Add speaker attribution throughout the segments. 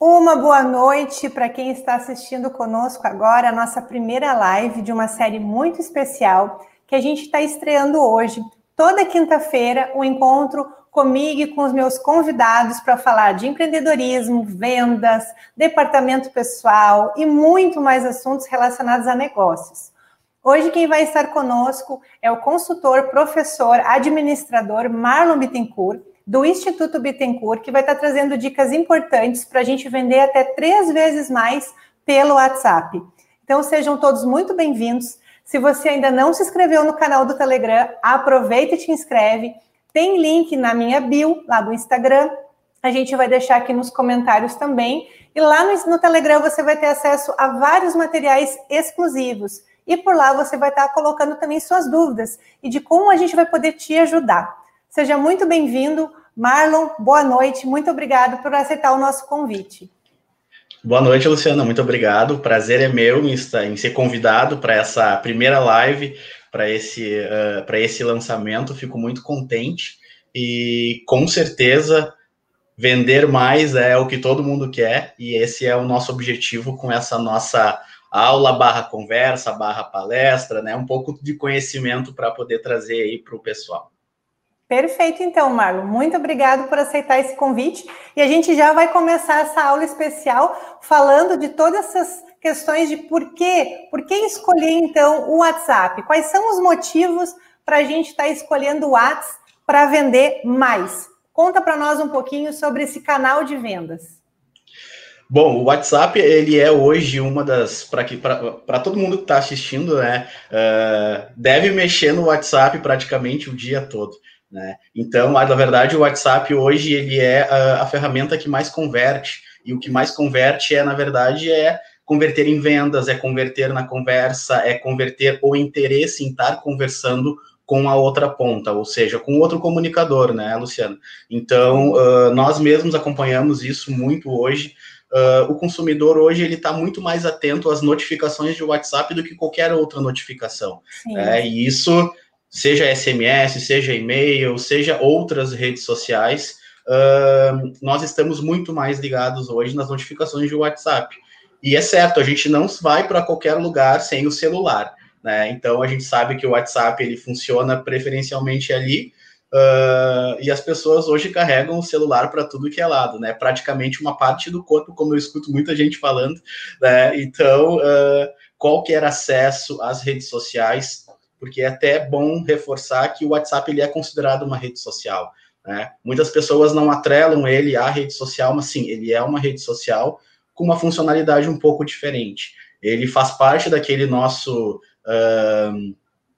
Speaker 1: Uma boa noite para quem está assistindo conosco agora, a nossa primeira live de uma série muito especial que a gente está estreando hoje. Toda quinta-feira, o um encontro comigo e com os meus convidados para falar de empreendedorismo, vendas, departamento pessoal e muito mais assuntos relacionados a negócios. Hoje quem vai estar conosco é o consultor, professor, administrador Marlon Bittencourt do Instituto Bittencourt, que vai estar trazendo dicas importantes para a gente vender até três vezes mais pelo WhatsApp. Então, sejam todos muito bem-vindos. Se você ainda não se inscreveu no canal do Telegram, aproveita e te inscreve. Tem link na minha bio, lá do Instagram. A gente vai deixar aqui nos comentários também. E lá no, no Telegram você vai ter acesso a vários materiais exclusivos. E por lá você vai estar colocando também suas dúvidas e de como a gente vai poder te ajudar. Seja muito bem-vindo. Marlon, boa noite. Muito obrigado por aceitar o nosso convite.
Speaker 2: Boa noite, Luciana. Muito obrigado. O prazer é meu em, estar, em ser convidado para essa primeira live, para esse, uh, para esse lançamento. Fico muito contente e com certeza vender mais é o que todo mundo quer e esse é o nosso objetivo com essa nossa aula barra conversa barra palestra, né? Um pouco de conhecimento para poder trazer aí para o pessoal.
Speaker 1: Perfeito, então, Marlon. Muito obrigado por aceitar esse convite. E a gente já vai começar essa aula especial falando de todas essas questões de por quê, por que escolher, então, o WhatsApp? Quais são os motivos para a gente estar tá escolhendo o WhatsApp para vender mais? Conta para nós um pouquinho sobre esse canal de vendas.
Speaker 2: Bom, o WhatsApp ele é hoje uma das para todo mundo que está assistindo, né? Uh, deve mexer no WhatsApp praticamente o dia todo. Né? Então, na verdade, o WhatsApp hoje ele é a, a, ferramenta que mais converte, e o que mais converte é, na verdade, é converter em vendas, é converter na conversa, é converter o interesse em estar conversando com a outra ponta, ou seja, com outro comunicador, né, Luciano? Então, uh, nós mesmos acompanhamos isso muito hoje. Uh, o consumidor hoje ele está muito mais atento às notificações de WhatsApp do que qualquer outra notificação. É, e isso seja SMS, seja e-mail, seja outras redes sociais, uh, nós estamos muito mais ligados hoje nas notificações de WhatsApp. E é certo, a gente não vai para qualquer lugar sem o celular, né? Então a gente sabe que o WhatsApp ele funciona preferencialmente ali. Uh, e as pessoas hoje carregam o celular para tudo que é lado, né? Praticamente uma parte do corpo, como eu escuto muita gente falando, né? Então, uh, qualquer acesso às redes sociais porque é até bom reforçar que o WhatsApp ele é considerado uma rede social. Né? Muitas pessoas não atrelam ele à rede social, mas sim, ele é uma rede social com uma funcionalidade um pouco diferente. Ele faz parte daquele nosso uh,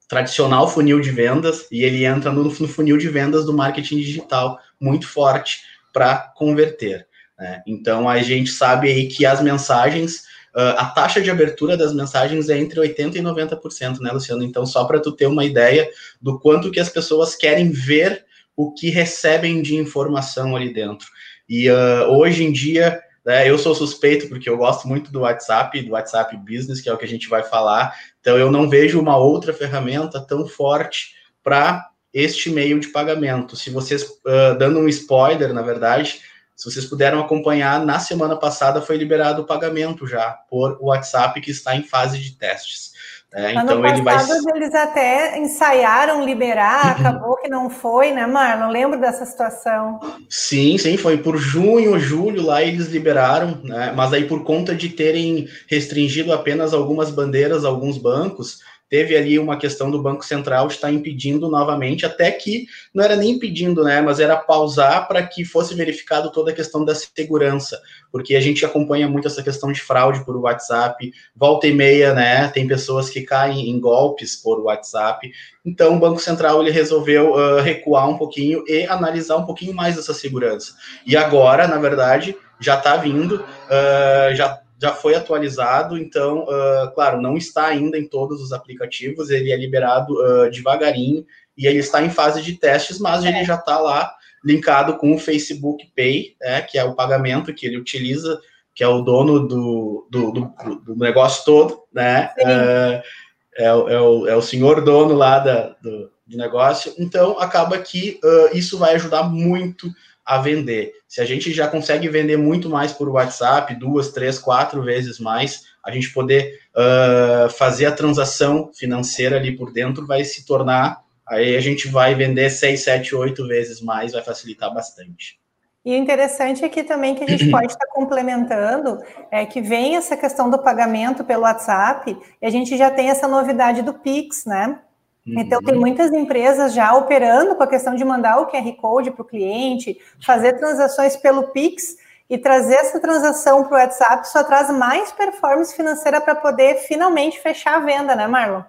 Speaker 2: tradicional funil de vendas e ele entra no, funil de vendas do marketing digital muito forte para converter. Né? Então a gente sabe aí que as mensagens Uh, a taxa de abertura das mensagens é entre 80% e 90%, né, Luciano? Então, só para tu ter uma ideia do quanto que as pessoas querem ver o que recebem de informação ali dentro. E uh, hoje em dia, né, eu sou suspeito porque eu gosto muito do WhatsApp, do WhatsApp Business, que é o que a gente vai falar. Então, eu não vejo uma outra ferramenta tão forte para este meio de pagamento. Se vocês, uh, dando um spoiler, na verdade, se vocês puderam acompanhar, na semana passada foi liberado o pagamento já por WhatsApp que está em fase de testes.
Speaker 1: É, então ele vai. Eles até ensaiaram liberar, uhum. acabou que não foi, né, Marlon? Lembro dessa situação.
Speaker 2: Sim, sim, foi por junho, julho lá eles liberaram, né? Mas aí por conta de terem restringido apenas algumas bandeiras, alguns bancos, teve ali uma questão do Banco Central estar impedindo novamente, até que não era nem impedindo, né, mas era pausar para que fosse verificado toda a questão da segurança, porque a gente acompanha muito essa questão de fraude por WhatsApp, volta e meia, né, tem pessoas que caem em golpes por WhatsApp, então o Banco Central ele resolveu uh, recuar um pouquinho e analisar um pouquinho mais essa segurança. E agora, na verdade, já está vindo, uh, já já foi atualizado, então, uh, claro, não está ainda em todos os aplicativos, ele é liberado uh, devagarinho e ele está em fase de testes, mas é. ele já está lá linkado com o Facebook Pay, é, que é o pagamento que ele utiliza, que é o dono do, do, do, do negócio todo, né? Uh, é, é, o, é o senhor dono lá da, do, do negócio. Então, acaba que isso vai ajudar muito a vender. Se a gente já consegue vender muito mais por WhatsApp, duas, três, quatro vezes mais, a gente poder uh, fazer a transação financeira ali por dentro vai se tornar. Aí a gente vai vender seis, sete, oito vezes mais, vai facilitar bastante.
Speaker 1: E o interessante aqui também que a gente pode estar complementando é que vem essa questão do pagamento pelo WhatsApp e a gente já tem essa novidade do Pix, né? Então, tem uhum. muitas empresas já operando com a questão de mandar o QR Code para o cliente, fazer transações pelo Pix e trazer essa transação para o WhatsApp só traz mais performance financeira para poder finalmente fechar a venda, né, Marlon?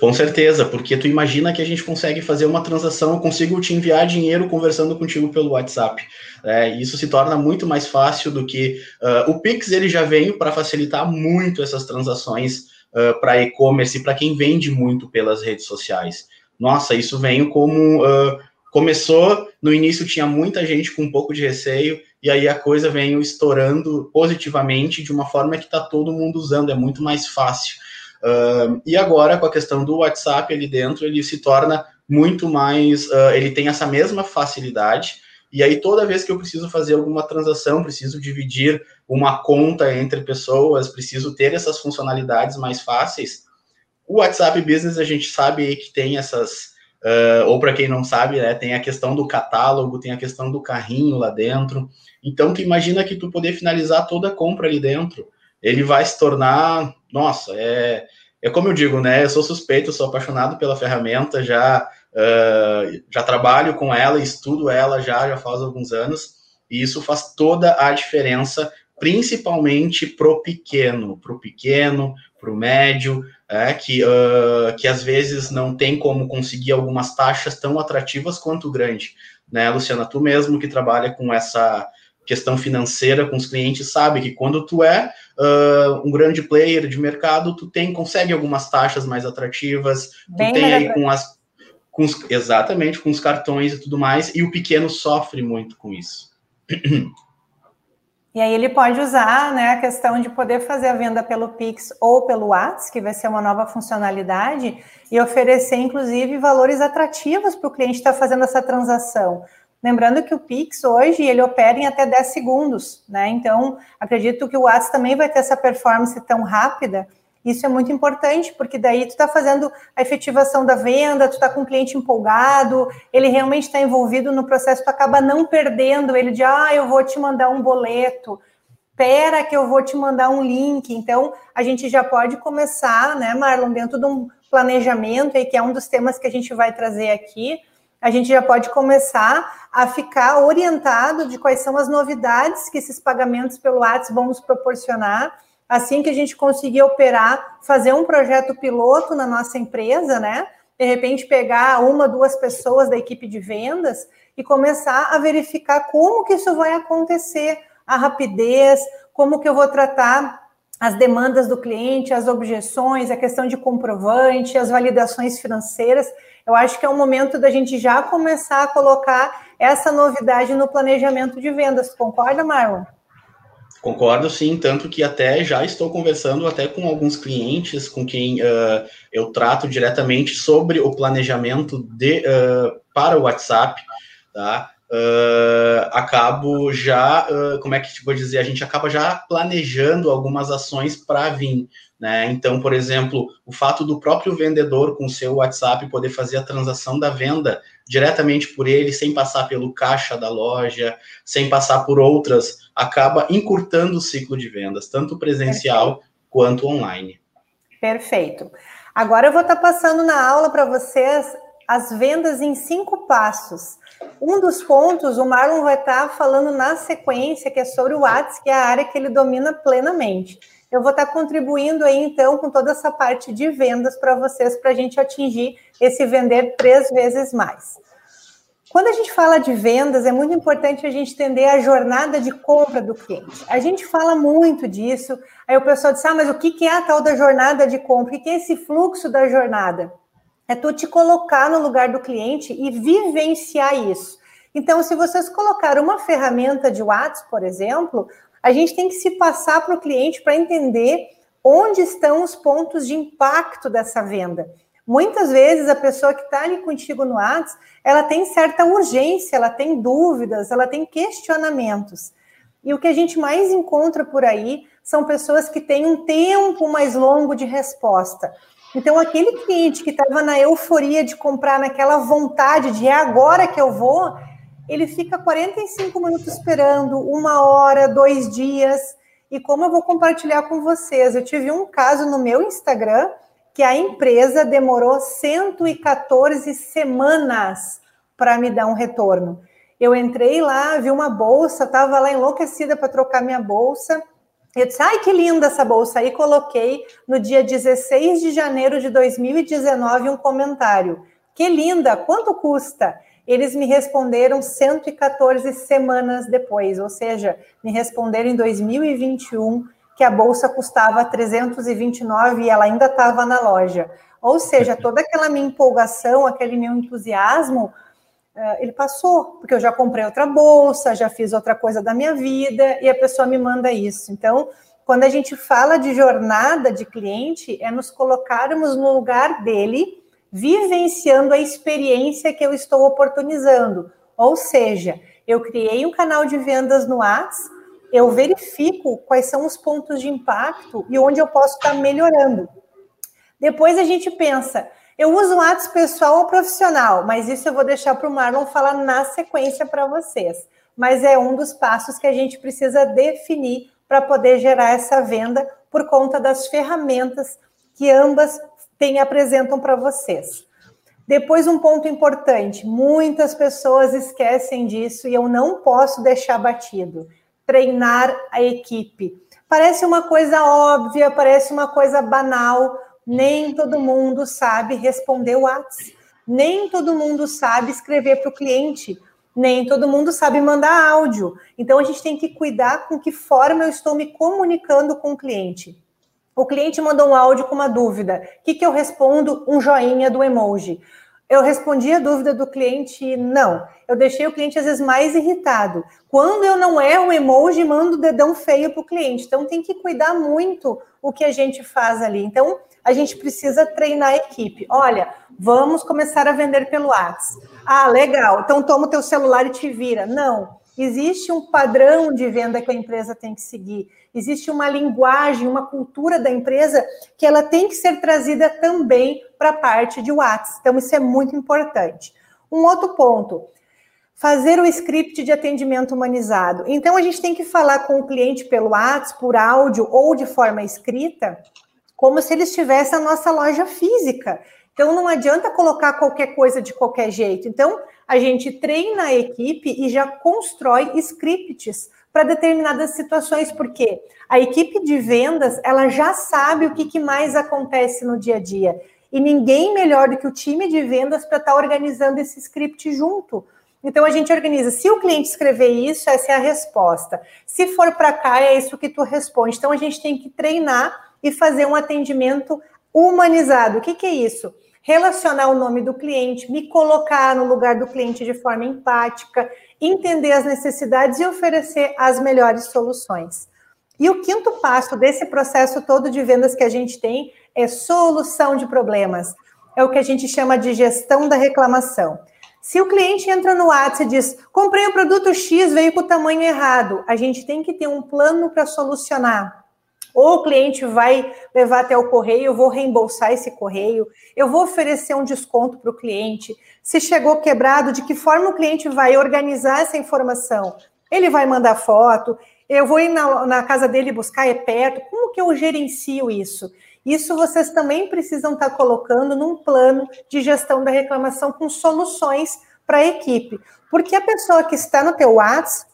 Speaker 2: Com certeza, porque tu imagina que a gente consegue fazer uma transação, eu consigo te enviar dinheiro conversando contigo pelo WhatsApp. É, isso se torna muito mais fácil do que uh, o Pix ele já veio para facilitar muito essas transações uh, para e-commerce e para quem vende muito pelas redes sociais. Nossa, isso veio como uh, começou no início tinha muita gente com um pouco de receio e aí a coisa veio estourando positivamente de uma forma que está todo mundo usando, é muito mais fácil. Uh, e agora, com a questão do WhatsApp ali dentro, ele se torna muito mais. Uh, ele tem essa mesma facilidade. E aí, toda vez que eu preciso fazer alguma transação, preciso dividir uma conta entre pessoas, preciso ter essas funcionalidades mais fáceis. O WhatsApp Business, a gente sabe que tem essas. Uh, ou para quem não sabe, né, tem a questão do catálogo, tem a questão do carrinho lá dentro. Então, tu imagina que tu poder finalizar toda a compra ali dentro ele vai se tornar, nossa, é, é como eu digo, né? Eu sou suspeito, sou apaixonado pela ferramenta, já uh, já trabalho com ela, estudo ela já já faz alguns anos, e isso faz toda a diferença, principalmente pro pequeno, pro pequeno, pro médio, é, que, uh, que às vezes não tem como conseguir algumas taxas tão atrativas quanto o grande, né, Luciana? Tu mesmo que trabalha com essa questão financeira com os clientes sabe que quando tu é uh, um grande player de mercado, tu tem consegue algumas taxas mais atrativas, Bem tu tem aí com as com os, exatamente com os cartões e tudo mais, e o pequeno sofre muito com isso.
Speaker 1: E aí ele pode usar né, a questão de poder fazer a venda pelo Pix ou pelo WhatsApp, que vai ser uma nova funcionalidade, e oferecer, inclusive, valores atrativos para o cliente estar tá fazendo essa transação. Lembrando que o Pix hoje ele opera em até 10 segundos, né? Então, acredito que o WhatsApp também vai ter essa performance tão rápida. Isso é muito importante, porque daí tu está fazendo a efetivação da venda, tu está com o cliente empolgado, ele realmente está envolvido no processo, tu acaba não perdendo ele de ah, eu vou te mandar um boleto, espera que eu vou te mandar um link. Então, a gente já pode começar, né, Marlon, dentro de um planejamento aí, que é um dos temas que a gente vai trazer aqui a gente já pode começar a ficar orientado de quais são as novidades que esses pagamentos pelo WhatsApp vão nos proporcionar. Assim que a gente conseguir operar, fazer um projeto piloto na nossa empresa, né? De repente pegar uma, duas pessoas da equipe de vendas e começar a verificar como que isso vai acontecer, a rapidez, como que eu vou tratar as demandas do cliente, as objeções, a questão de comprovante, as validações financeiras. Eu acho que é o momento da gente já começar a colocar essa novidade no planejamento de vendas. Concorda, Marlon?
Speaker 2: Concordo, sim, tanto que até já estou conversando até com alguns clientes com quem uh, eu trato diretamente sobre o planejamento de, uh, para o WhatsApp, tá? Uh, acabo já, como é que vou dizer, a gente acaba já planejando algumas ações para vir. Né? Então, por exemplo, o fato do próprio vendedor com seu WhatsApp poder fazer a transação da venda diretamente por ele, sem passar pelo caixa da loja, sem passar por outras, acaba encurtando o ciclo de vendas, tanto presencial Perfeito. quanto online.
Speaker 1: Perfeito. Agora eu vou estar passando na aula para vocês as vendas em cinco passos. Um dos pontos, o Marlon vai estar falando na sequência, que é sobre o WhatsApp, que é a área que ele domina plenamente eu vou estar contribuindo aí, então, com toda essa parte de vendas para vocês, para a gente atingir esse vender três vezes mais. Quando a gente fala de vendas, é muito importante a gente entender a jornada de compra do cliente. A gente fala muito disso, aí o pessoal diz, ah, mas o que é a tal da jornada de compra? O que é esse fluxo da jornada? É tu te colocar no lugar do cliente e vivenciar isso. Então, se vocês colocar uma ferramenta de WhatsApp, por exemplo, a gente tem que se passar para o cliente para entender onde estão os pontos de impacto dessa venda. Muitas vezes a pessoa que está ali contigo no WhatsApp, ela tem certa urgência, ela tem dúvidas, ela tem questionamentos. E o que a gente mais encontra por aí são pessoas que têm um tempo mais longo de resposta. Então, aquele cliente que estava na euforia de comprar, naquela vontade de é agora que eu vou, ele fica 45 minutos esperando, uma hora, dois dias. E como eu vou compartilhar com vocês, eu tive um caso no meu Instagram que a empresa demorou 114 semanas para me dar um retorno. Eu entrei lá, vi uma bolsa, estava lá enlouquecida para trocar minha bolsa. Eu disse, ai, que linda essa bolsa. Aí coloquei no dia 16 de janeiro de 2019 um comentário. Que linda, quanto custa? Eles me responderam 114 semanas depois, ou seja, me responderam em 2021 que a bolsa custava 329 e ela ainda estava na loja. Ou seja, toda aquela minha empolgação, aquele meu entusiasmo, eh, ele passou, porque eu já comprei outra bolsa, já fiz outra coisa da minha vida e a pessoa me manda isso. Então, quando a gente fala de jornada de cliente, é nos colocarmos no lugar dele, vivenciando a experiência que eu estou oportunizando. Ou seja, eu criei um canal de vendas no WhatsApp eu verifico quais são os pontos de impacto e onde eu posso estar melhorando. Depois a gente pensa, eu uso o atos pessoal ou profissional, mas isso eu vou deixar para o Marlon falar na sequência para vocês. Mas é um dos passos que a gente precisa definir para poder gerar essa venda por conta das ferramentas que ambas têm apresentam para vocês. Depois, um ponto importante: muitas pessoas esquecem disso e eu não posso deixar batido treinar a equipe. Parece uma coisa óbvia, parece uma coisa banal, nem todo mundo sabe responder o WhatsApp, nem todo mundo sabe escrever para o cliente, nem todo mundo sabe mandar áudio. Então a gente tem que cuidar com que forma eu estou me comunicando com o cliente. O cliente mandou um áudio com uma dúvida. O que, que eu respondo? Um joinha do emoji. Eu respondi a dúvida do cliente, não. Eu deixei o cliente às vezes mais irritado. Quando eu não erro o emoji, mando o dedão feio para o cliente. Então tem que cuidar muito o que a gente faz ali. Então a gente precisa treinar a equipe. Olha, vamos começar a vender pelo WhatsApp. Ah, legal. Então toma o teu celular e te vira. Não. Existe um padrão de venda que a empresa tem que seguir. Existe uma linguagem, uma cultura da empresa que ela tem que ser trazida também para a parte de WhatsApp. Então, isso é muito importante. Um outro ponto, fazer o script de atendimento humanizado. Então, a gente tem que falar com o cliente pelo WhatsApp, por áudio ou de forma escrita, como se ele estivesse na nossa loja física. Então, não adianta colocar qualquer coisa de qualquer jeito. Então, a gente treina a equipe e já constrói scripts para determinadas situações, porque a equipe de vendas ela já sabe o que, que mais acontece no dia a dia. E ninguém melhor do que o time de vendas para estar tá organizando esse script junto. Então a gente organiza. Se o cliente escrever isso, essa é a resposta. Se for para cá, é isso que tu responde. Então a gente tem que treinar e fazer um atendimento humanizado. O que, que é isso? Relacionar o nome do cliente, me colocar no lugar do cliente de forma empática, entender as necessidades e oferecer as melhores soluções. E o quinto passo desse processo todo de vendas que a gente tem é solução de problemas. É o que a gente chama de gestão da reclamação. Se o cliente entra no WhatsApp e diz: comprei o produto X, veio com o tamanho errado, a gente tem que ter um plano para solucionar. Ou o cliente vai levar até o correio, eu vou reembolsar esse correio, eu vou oferecer um desconto para o cliente. Se chegou quebrado, de que forma o cliente vai organizar essa informação? Ele vai mandar foto, eu vou ir na, na casa dele buscar, é perto. Como que eu gerencio isso? Isso vocês também precisam estar colocando num plano de gestão da reclamação com soluções para a equipe. Porque a pessoa que está no teu WhatsApp,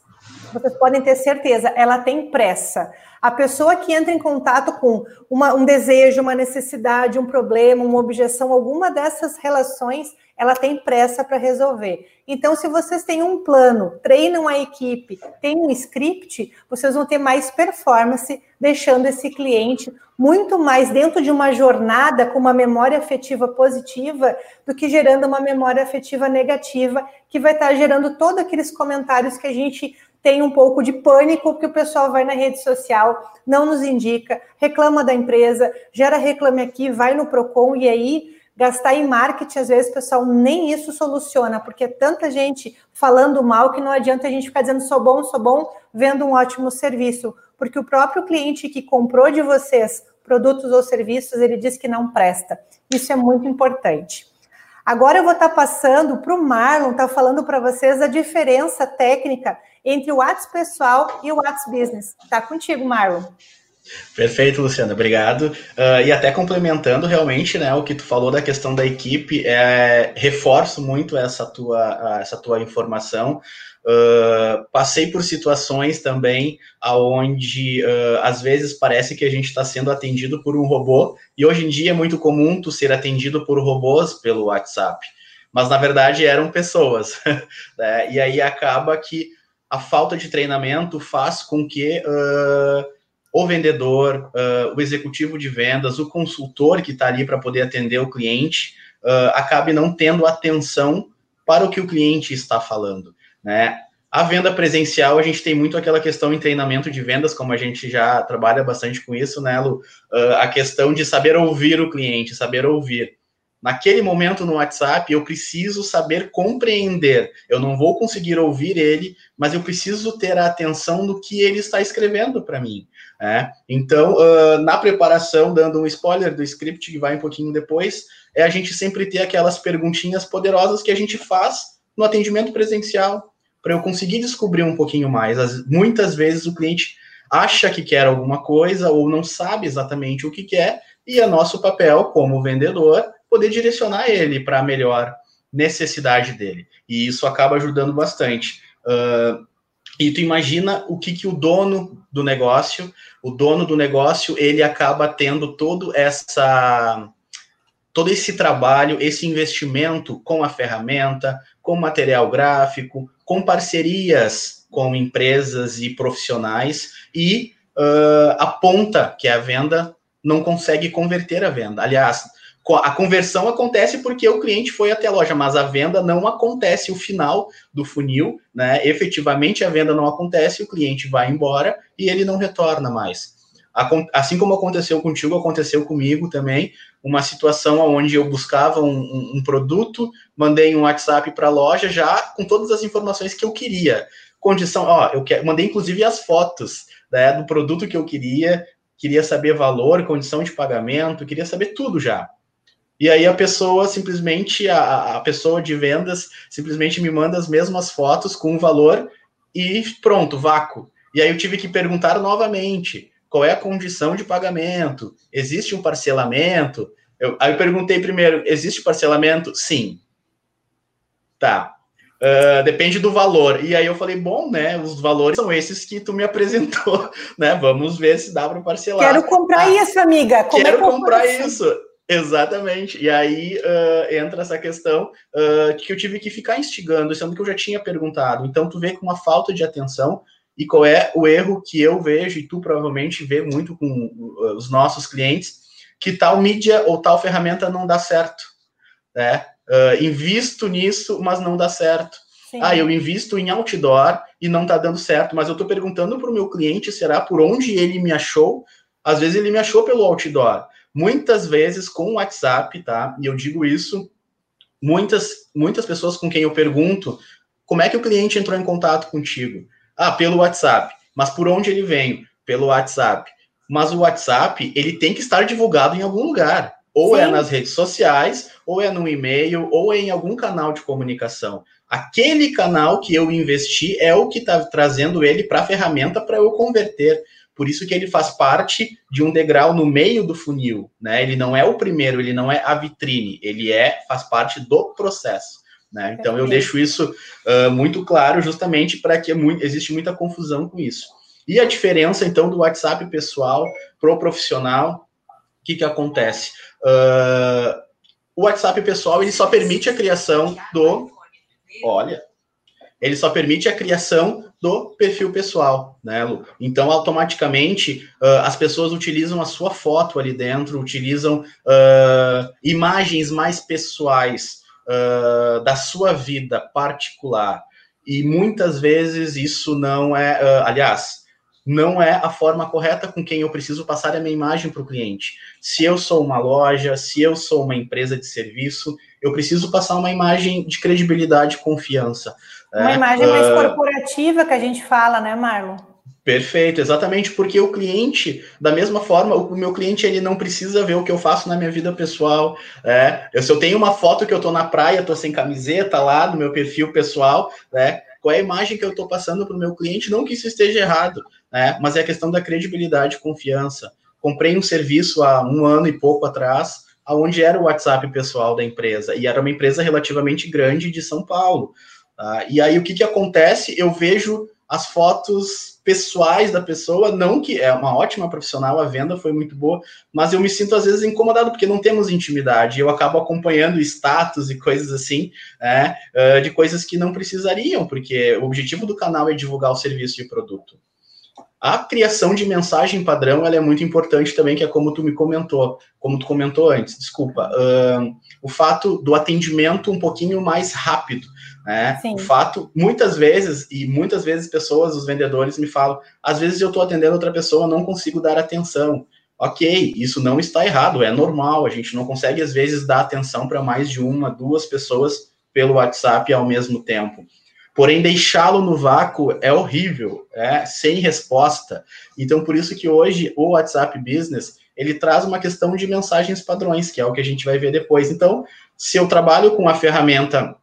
Speaker 1: vocês podem ter certeza, ela tem pressa. A pessoa que entra em contato com uma, um desejo, uma necessidade, um problema, uma objeção, alguma dessas relações, ela tem pressa para resolver. Então, se vocês têm um plano, treinam a equipe, têm um script, vocês vão ter mais performance, deixando esse cliente muito mais dentro de uma jornada com uma memória afetiva positiva do que gerando uma memória afetiva negativa, que vai estar gerando todos aqueles comentários que a gente tem um pouco de pânico, porque o pessoal vai na rede social, não nos indica, reclama da empresa, gera reclame aqui, vai no PROCON, e aí Gastar em marketing, às vezes, pessoal, nem isso soluciona, porque é tanta gente falando mal que não adianta a gente ficar dizendo sou bom, sou bom, vendo um ótimo serviço, porque o próprio cliente que comprou de vocês produtos ou serviços, ele diz que não presta. Isso é muito importante. Agora eu vou estar passando para o Marlon, estar tá falando para vocês a diferença técnica entre o WhatsApp pessoal e o WhatsApp Business. Tá contigo, Marlon.
Speaker 2: Perfeito, Luciana, obrigado. Uh, e até complementando realmente, né, o que tu falou da questão da equipe, é, reforço muito essa tua, essa tua informação. Uh, passei por situações também aonde uh, às vezes parece que a gente está sendo atendido por um robô, e hoje em dia é muito comum tu ser atendido por robôs pelo WhatsApp, mas na verdade eram pessoas, né? e aí acaba que a falta de treinamento faz com que uh, o vendedor, uh, o executivo de vendas, o consultor que está ali para poder atender o cliente, uh, acabe não tendo atenção para o que o cliente está falando, né? A venda presencial, a gente tem muito aquela questão em treinamento de vendas, como a gente já trabalha bastante com isso, né, Lu? A questão de saber ouvir o cliente, saber ouvir naquele momento no WhatsApp, eu preciso saber compreender. Eu não vou conseguir ouvir ele, mas eu preciso ter a atenção do que ele está escrevendo para mim. É? Então, uh, na preparação, dando um spoiler do script que vai um pouquinho depois, é a gente sempre ter aquelas perguntinhas poderosas que a gente faz no atendimento presencial, para eu conseguir descobrir um pouquinho mais. As, muitas vezes o cliente acha que quer alguma coisa ou não sabe exatamente o que quer, e é nosso papel, como vendedor, poder direcionar ele para a melhor necessidade dele. E isso acaba ajudando bastante. Uh, e tu imagina o que, que o dono do negócio, o dono do negócio, ele acaba tendo todo essa todo esse trabalho, esse investimento com a ferramenta, com material gráfico, com parcerias com empresas e profissionais e uh, a ponta que é a venda não consegue converter a venda. Aliás, a conversão acontece porque o cliente foi até a loja, mas a venda não acontece o final do funil, né? Efetivamente a venda não acontece, o cliente vai embora e ele não retorna mais. Assim como aconteceu contigo, aconteceu comigo também, uma situação onde eu buscava um, um, produto, mandei um WhatsApp para a loja já com todas as informações que eu queria. Condição, ó, eu que, mandei inclusive as fotos né, do produto que eu queria, queria saber valor, condição de pagamento, queria saber tudo já. E aí a pessoa simplesmente, a, a pessoa de vendas simplesmente me manda as mesmas fotos com o valor e pronto, vácuo. E aí eu tive que perguntar novamente qual é a condição de pagamento, existe um parcelamento? Eu, aí eu perguntei primeiro, existe parcelamento? Sim. Tá. Uh, depende do valor. E aí eu falei, bom, né? Os valores são esses que tu me apresentou, né? Vamos ver se dá para parcelar.
Speaker 1: Quero comprar ah, isso, amiga.
Speaker 2: Como é quero é que comprar isso? Exatamente. E aí uh, entra essa questão uh, que eu tive que ficar instigando, sendo que eu já tinha perguntado. Então, tu vê com uma falta de atenção e qual é o erro que eu vejo, e tu provavelmente vê muito com os nossos clientes, que tal mídia ou tal ferramenta não dá certo. Né? Uh, invisto nisso, mas não dá certo. Sim. Ah, eu invisto em outdoor e não está dando certo, mas eu estou perguntando para o meu cliente, será por onde ele me achou? Às vezes ele me achou pelo outdoor. Muitas vezes com o WhatsApp, tá? E eu digo isso, muitas, muitas pessoas com quem eu pergunto como é que o cliente entrou em contato contigo? Ah, pelo WhatsApp. Mas por onde ele vem? Pelo WhatsApp. Mas o WhatsApp, ele tem que estar divulgado em algum lugar. Ou é Sim. é nas redes sociais, ou é no e-mail, ou é em algum canal de comunicação. Aquele canal que eu investi é o que está trazendo ele para a ferramenta para eu converter. Por isso que ele faz parte de um degrau no meio do funil, né? Ele não é o primeiro, ele não é a vitrine, ele é faz parte do processo. Né? Então eu deixo isso uh, muito claro, justamente para que muito, existe muita confusão com isso. E a diferença então do WhatsApp pessoal para o profissional, o que, que acontece? Uh, o WhatsApp pessoal ele só permite a criação do, olha, ele só permite a criação do perfil pessoal, né, Lu? Então, automaticamente, uh, as pessoas utilizam a sua foto ali dentro, utilizam uh, imagens mais pessoais uh, da sua vida particular. E muitas vezes isso não é. aliás, não é a forma correta com quem eu preciso passar a minha imagem para o cliente. Se eu sou uma loja, se eu sou uma empresa de serviço, eu preciso passar uma imagem de credibilidade e confiança.
Speaker 1: Uma é, imagem mais uh... corporativa que a gente fala, né, Marlon?
Speaker 2: Perfeito, exatamente porque o cliente, da mesma forma, o meu cliente ele não precisa ver o que eu faço na minha vida pessoal. É, eu, se eu tenho uma foto que eu estou na praia, estou sem camiseta lá no meu perfil pessoal, né? Qual é a imagem que eu estou passando para o meu cliente? Não que isso esteja errado, né? Mas é a questão da credibilidade e confiança. Comprei um serviço há um ano e pouco atrás, aonde era o WhatsApp pessoal da empresa e era uma empresa relativamente grande de São Paulo. Tá? E aí o que que acontece? Eu vejo as fotos pessoais da pessoa, não que é uma ótima profissional, a venda foi muito boa, mas eu me sinto às vezes incomodado porque não temos intimidade. Eu acabo acompanhando status e coisas assim, né, de coisas que não precisariam, porque o objetivo do canal é divulgar o serviço e o produto. A criação de mensagem padrão ela é muito importante também, que é como tu me comentou, como tu comentou antes, desculpa. Uh, o fato do atendimento um pouquinho mais rápido. Né? O fato, muitas vezes, e muitas vezes pessoas, os vendedores me falam, às vezes eu estou atendendo outra pessoa, não consigo dar atenção. Ok, isso não está errado, é normal, a gente não consegue, às vezes, dar atenção para mais de uma, duas pessoas pelo WhatsApp ao mesmo tempo. Porém, deixá-lo no vácuo é horrível, é sem resposta. Então, por isso que hoje o WhatsApp Business ele traz uma questão de mensagens padrões, que é o que a gente vai ver depois. Então, se eu trabalho com a ferramenta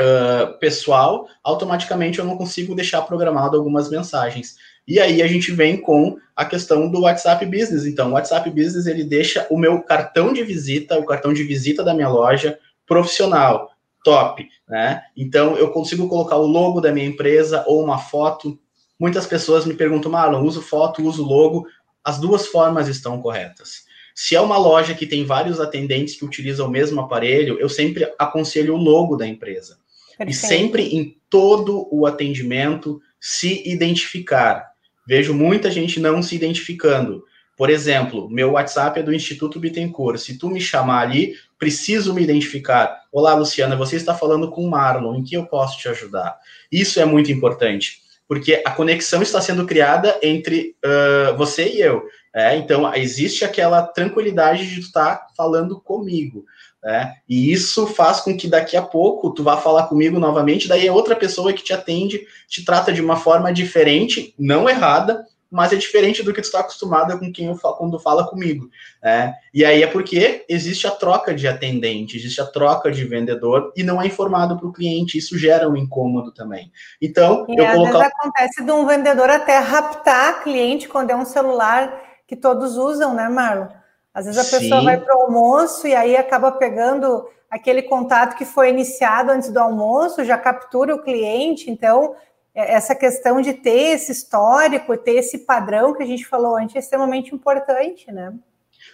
Speaker 2: uh, pessoal, automaticamente eu não consigo deixar programado algumas mensagens. E aí a gente vem com a questão do WhatsApp Business. Então, o WhatsApp Business ele deixa o meu cartão de visita, o cartão de visita da minha loja profissional, top, né? Então eu consigo colocar o logo da minha empresa ou uma foto. Muitas pessoas me perguntam, Marlon, uso foto, uso logo. As duas formas estão corretas. Se é uma loja que tem vários atendentes que utilizam o mesmo aparelho, eu sempre aconselho o logo da empresa. Perfeito. E sempre em todo o atendimento se identificar. Vejo muita gente não se identificando. Por exemplo, meu WhatsApp é do Instituto Bittencourt. Se tu me chamar ali, preciso me identificar. Olá, Luciana, você está falando com o Marlon, em que eu posso te ajudar? Isso é muito importante, porque a conexão está sendo criada entre uh, você e eu. É? Então, existe aquela tranquilidade de tu estar tá falando comigo. Né? E isso faz com que daqui a pouco tu vá falar comigo novamente, daí é outra pessoa que te atende, te trata de uma forma diferente, não errada, mas é diferente do que tu está acostumado com quem eu falo, quando fala comigo. Né? E aí é porque existe a troca de atendente, existe a troca de vendedor e não é informado para o cliente, isso gera um incômodo também. Então,
Speaker 1: e eu às colocar... vezes acontece de um vendedor até raptar cliente quando é um celular que todos usam, né, Marlon? Às vezes a Sim. pessoa vai para o almoço e aí acaba pegando aquele contato que foi iniciado antes do almoço, já captura o cliente. Então, é, essa questão de ter esse histórico, ter esse padrão que a gente falou antes é extremamente importante, né?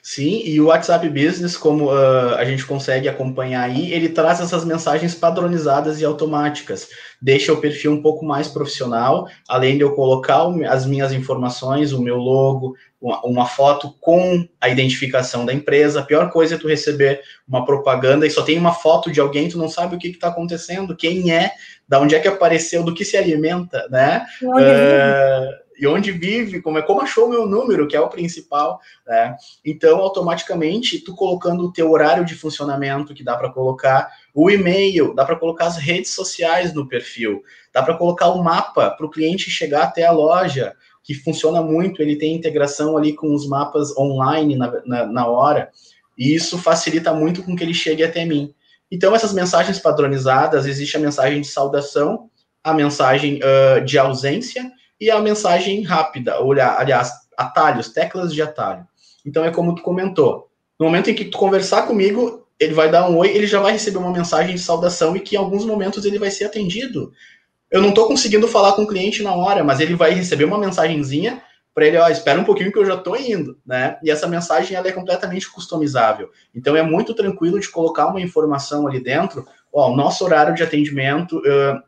Speaker 2: Sim, e o WhatsApp Business, como uh, a gente consegue acompanhar aí, ele traz essas mensagens padronizadas e automáticas. Deixa o perfil um pouco mais profissional, além de eu colocar as minhas informações, o meu logo, uma, foto com a identificação da empresa. A pior coisa é tu receber uma propaganda e só tem uma foto de alguém, tu não sabe o que está acontecendo, quem é, da onde é que apareceu, do que se alimenta, né? Uh, e onde vive, como é como achou meu número, que é o principal, né? Então, automaticamente, tu colocando o teu horário de funcionamento, que dá para colocar o e-mail, dá para colocar as redes sociais no perfil, dá para colocar o mapa para o cliente chegar até a loja, que funciona muito, ele tem integração ali com os mapas online na, na, na hora, e isso facilita muito com que ele chegue até mim. Então, essas mensagens padronizadas, existe a mensagem de saudação, a mensagem uh, de ausência e a mensagem rápida, ou, aliás, atalhos, teclas de atalho. Então, é como tu comentou. No momento em que tu conversar comigo, ele vai dar um oi, ele já vai receber uma mensagem de saudação e que em alguns momentos ele vai ser atendido eu não estou conseguindo falar com o cliente na hora, mas ele vai receber uma mensagenzinha para ele, ó, espera um pouquinho que eu já estou indo, né? E essa mensagem ela é completamente customizável. Então é muito tranquilo de colocar uma informação ali dentro. Ó, o nosso horário de atendimento, uh,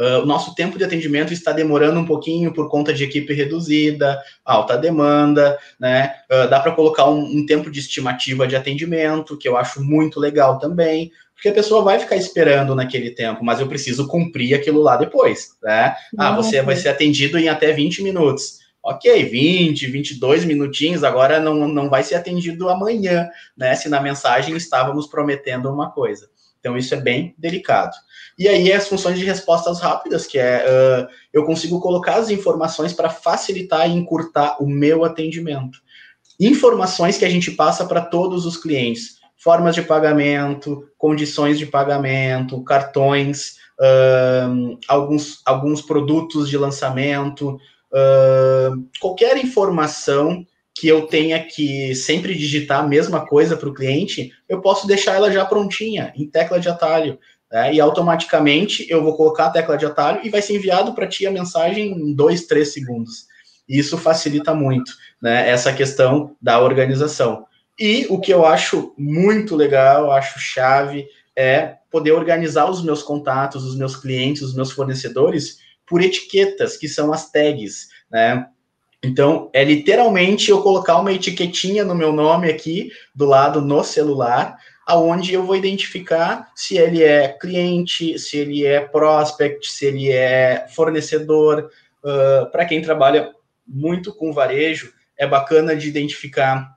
Speaker 2: uh, o nosso tempo de atendimento está demorando um pouquinho por conta de equipe reduzida, alta demanda, né? Uh, dá para colocar um, um tempo de estimativa de atendimento, que eu acho muito legal também porque a pessoa vai ficar esperando naquele tempo, mas eu preciso cumprir aquilo lá depois, né? Ah, você vai ser atendido em até 20 minutos. Ok, 20, 22 minutinhos, agora não, não vai ser atendido amanhã, né? Se na mensagem estávamos prometendo uma coisa. Então, isso é bem delicado. E aí, as funções de respostas rápidas, que é uh, eu consigo colocar as informações para facilitar e encurtar o meu atendimento. Informações que a gente passa para todos os clientes formas de pagamento, condições de pagamento, cartões, uh, alguns, alguns produtos de lançamento, uh, qualquer informação que eu tenha que sempre digitar a mesma coisa para o cliente, eu posso deixar ela já prontinha, em tecla de atalho. Né? E automaticamente eu vou colocar a tecla de atalho e vai ser enviado para ti a mensagem em dois, três segundos. Isso facilita muito né, essa questão da organização. E o que eu acho muito legal, acho chave, é poder organizar os meus contatos, os meus clientes, os meus fornecedores por etiquetas, que são as tags, né? Então, é literalmente eu colocar uma etiquetinha no meu nome aqui, do lado no celular, aonde eu vou identificar se ele é cliente, se ele é prospect, se ele é fornecedor. Uh, Para quem trabalha muito com varejo, é bacana de identificar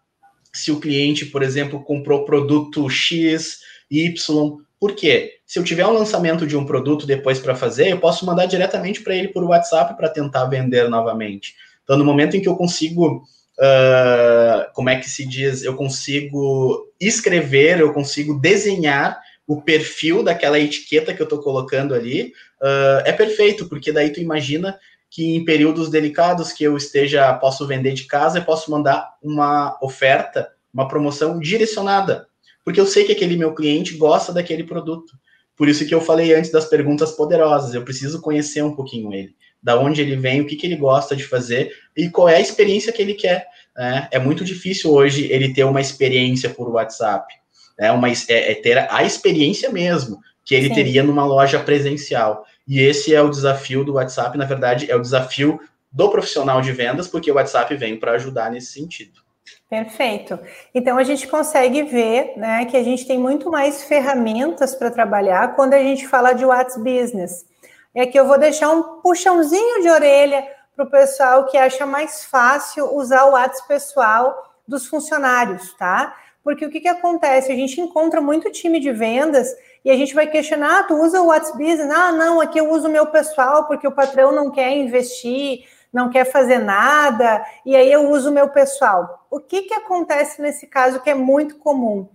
Speaker 2: se o cliente, por exemplo, comprou produto X, Y. Por quê? Se eu tiver um lançamento de um produto depois para fazer, eu posso mandar diretamente para ele por WhatsApp para tentar vender novamente. Então, no momento em que eu consigo, uh, como é que se diz? Eu consigo escrever, eu consigo desenhar o perfil daquela etiqueta que eu estou colocando ali, uh, é perfeito, porque daí tu imagina que em períodos delicados que eu esteja, posso vender de casa, eu posso mandar uma oferta, uma promoção direcionada, porque eu sei que aquele meu cliente gosta daquele produto. Por isso que eu falei antes das perguntas poderosas, eu preciso conhecer um pouquinho ele, da onde ele vem, o que, que ele gosta de fazer e qual é a experiência que ele quer. Né? É muito difícil hoje ele ter uma experiência por WhatsApp, né? uma, é, é ter a experiência mesmo que ele Sim. teria numa loja presencial. E esse é o desafio do WhatsApp, na verdade, é o desafio do profissional de vendas, porque o WhatsApp vem para ajudar nesse sentido.
Speaker 1: Perfeito. Então a gente consegue ver né, que a gente tem muito mais ferramentas para trabalhar quando a gente fala de WhatsApp Business. É que eu vou deixar um puxãozinho de orelha para o pessoal que acha mais fácil usar o WhatsApp pessoal dos funcionários, tá? Porque o que, que acontece? A gente encontra muito time de vendas e a gente vai questionar, ah, tu usa o WhatsApp Business? Ah, não, aqui eu uso o meu pessoal porque o patrão não quer investir, não quer fazer nada, e aí eu uso o meu pessoal. O que, que acontece nesse caso que é muito comum?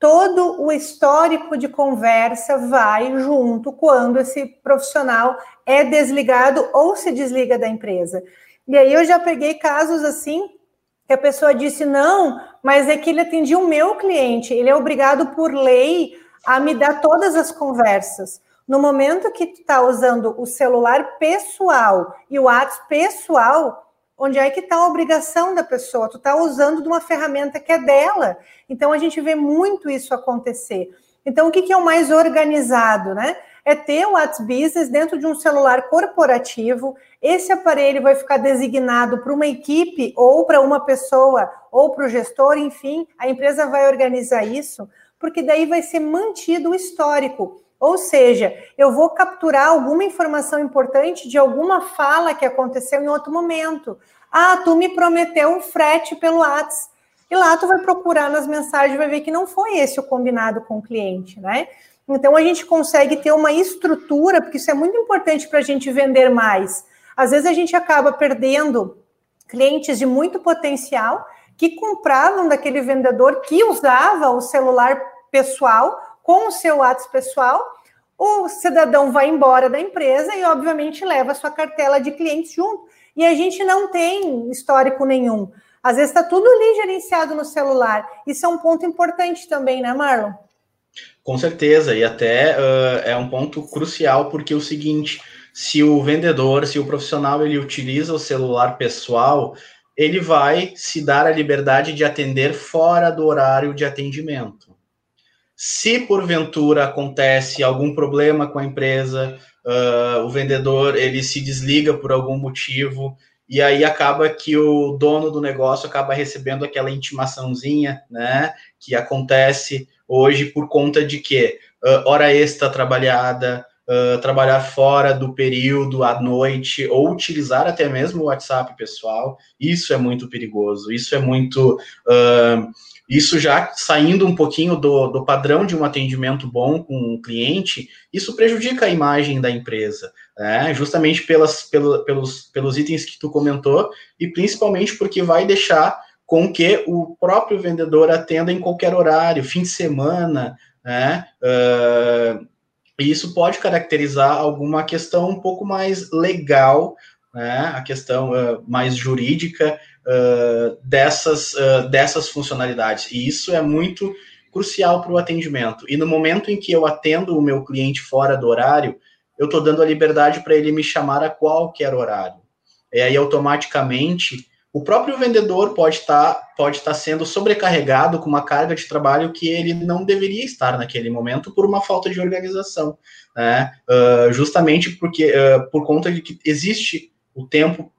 Speaker 1: Todo o histórico de conversa vai junto quando esse profissional é desligado ou se desliga da empresa. E aí eu já peguei casos assim que a pessoa disse: não, mas é que ele atendia o meu cliente, ele é obrigado por lei a me dar todas as conversas. No momento que tu está usando o celular pessoal e o WhatsApp pessoal, onde é que está a obrigação da pessoa? Tu está usando de uma ferramenta que é dela. Então a gente vê muito isso acontecer. Então o que, que é o mais organizado, né? É ter o WhatsApp Business dentro de um celular corporativo. Esse aparelho vai ficar designado para uma equipe ou para uma pessoa ou para o gestor, enfim, a empresa vai organizar isso porque daí vai ser mantido o histórico. Ou seja, eu vou capturar alguma informação importante de alguma fala que aconteceu em outro momento. Ah, tu me prometeu um frete pelo WhatsApp. E lá tu vai procurar nas mensagens, vai ver que não foi esse o combinado com o cliente, né? Então a gente consegue ter uma estrutura, porque isso é muito importante para a gente vender mais. Às vezes a gente acaba perdendo clientes de muito potencial que compravam daquele vendedor que usava o celular pessoal com o seu WhatsApp pessoal. O cidadão vai embora da empresa e, obviamente, leva a sua cartela de clientes junto. E a gente não tem histórico nenhum. Às vezes está tudo ali gerenciado no celular. Isso é um ponto importante também, né, Marlon?
Speaker 2: Com certeza, e até uh, é um ponto crucial, porque é o seguinte: se o vendedor, se o profissional ele utiliza o celular pessoal, ele vai se dar a liberdade de atender fora do horário de atendimento. Se porventura acontece algum problema com a empresa, uh, o vendedor ele se desliga por algum motivo e aí acaba que o dono do negócio acaba recebendo aquela intimaçãozinha, né, que acontece hoje por conta de que uh, hora extra trabalhada, uh, trabalhar fora do período, à noite, ou utilizar até mesmo o WhatsApp pessoal. Isso é muito perigoso, isso é muito. Isso já saindo um pouquinho do, do padrão de um atendimento bom com o cliente, isso prejudica a imagem da empresa, né? justamente pelas, pelo, pelos, pelos itens que tu comentou, e principalmente porque vai deixar com que o próprio vendedor atenda em qualquer horário, fim de semana, né? Uh, e isso pode caracterizar alguma questão um pouco mais legal, né? A questão uh, mais jurídica uh, dessas, uh, dessas funcionalidades. E isso é muito crucial para o atendimento. E no momento em que eu atendo o meu cliente fora do horário, eu estou dando a liberdade para ele me chamar a qualquer horário. E aí, automaticamente, o próprio vendedor pode estar tá, pode tá sendo sobrecarregado com uma carga de trabalho que ele não deveria estar naquele momento por uma falta de organização, né? Uh, justamente porque uh, por conta de que existe o tempo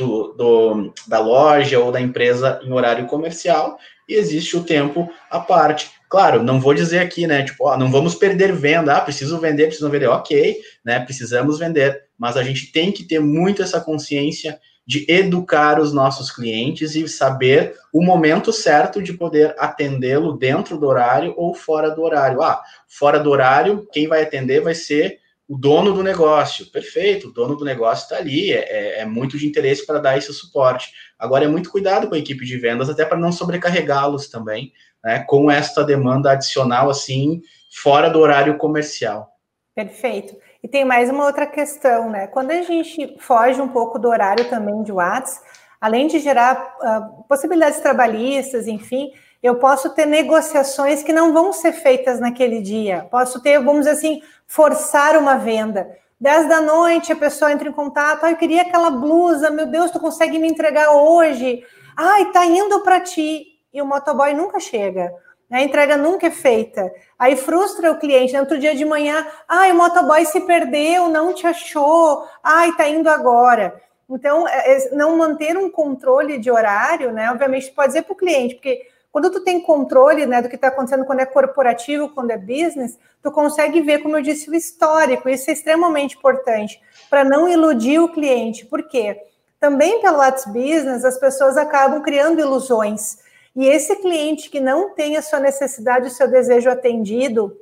Speaker 2: do, do, da loja ou da empresa em horário comercial e existe o tempo à parte. Claro, não vou dizer aqui, né? Tipo, ó, não vamos perder venda, ah, preciso vender, preciso vender, ok, né? Precisamos vender, mas a gente tem que ter muito essa consciência de educar os nossos clientes e saber o momento certo de poder atendê-lo dentro do horário ou fora do horário. Ah, fora do horário, quem vai atender vai ser o dono do negócio. Perfeito, o dono do negócio está ali, é, é, é, muito de interesse para dar esse suporte. Agora é muito cuidado com a equipe de vendas, até para não sobrecarregá-los também, né, com essa demanda adicional, assim, fora do horário comercial.
Speaker 1: Perfeito. E tem mais uma outra questão, né? Quando a gente foge um pouco do horário também de WhatsApp, além de gerar uh, possibilidades trabalhistas, enfim, eu posso ter negociações que não vão ser feitas naquele dia. Posso ter, vamos dizer assim, forçar uma venda. 10 da noite, a pessoa entra em contato, ah, eu queria aquela blusa, meu Deus, tu consegue me entregar hoje? Ai, tá indo para ti. E o motoboy nunca chega. A entrega nunca é feita. Aí frustra o cliente. Outro dia de manhã, ai, o motoboy se perdeu, não te achou. Ai, tá indo agora. Então, é, é, não manter um controle de horário, né? Obviamente, pode dizer para o cliente, porque quando tu tem controle né, do que está acontecendo quando é corporativo, quando é business, tu consegue ver, como eu disse, o histórico. Isso é extremamente importante para não iludir o cliente. Por quê? Também pelo WhatsApp Business, as pessoas acabam criando ilusões. E esse cliente que não tem a sua necessidade, o seu desejo atendido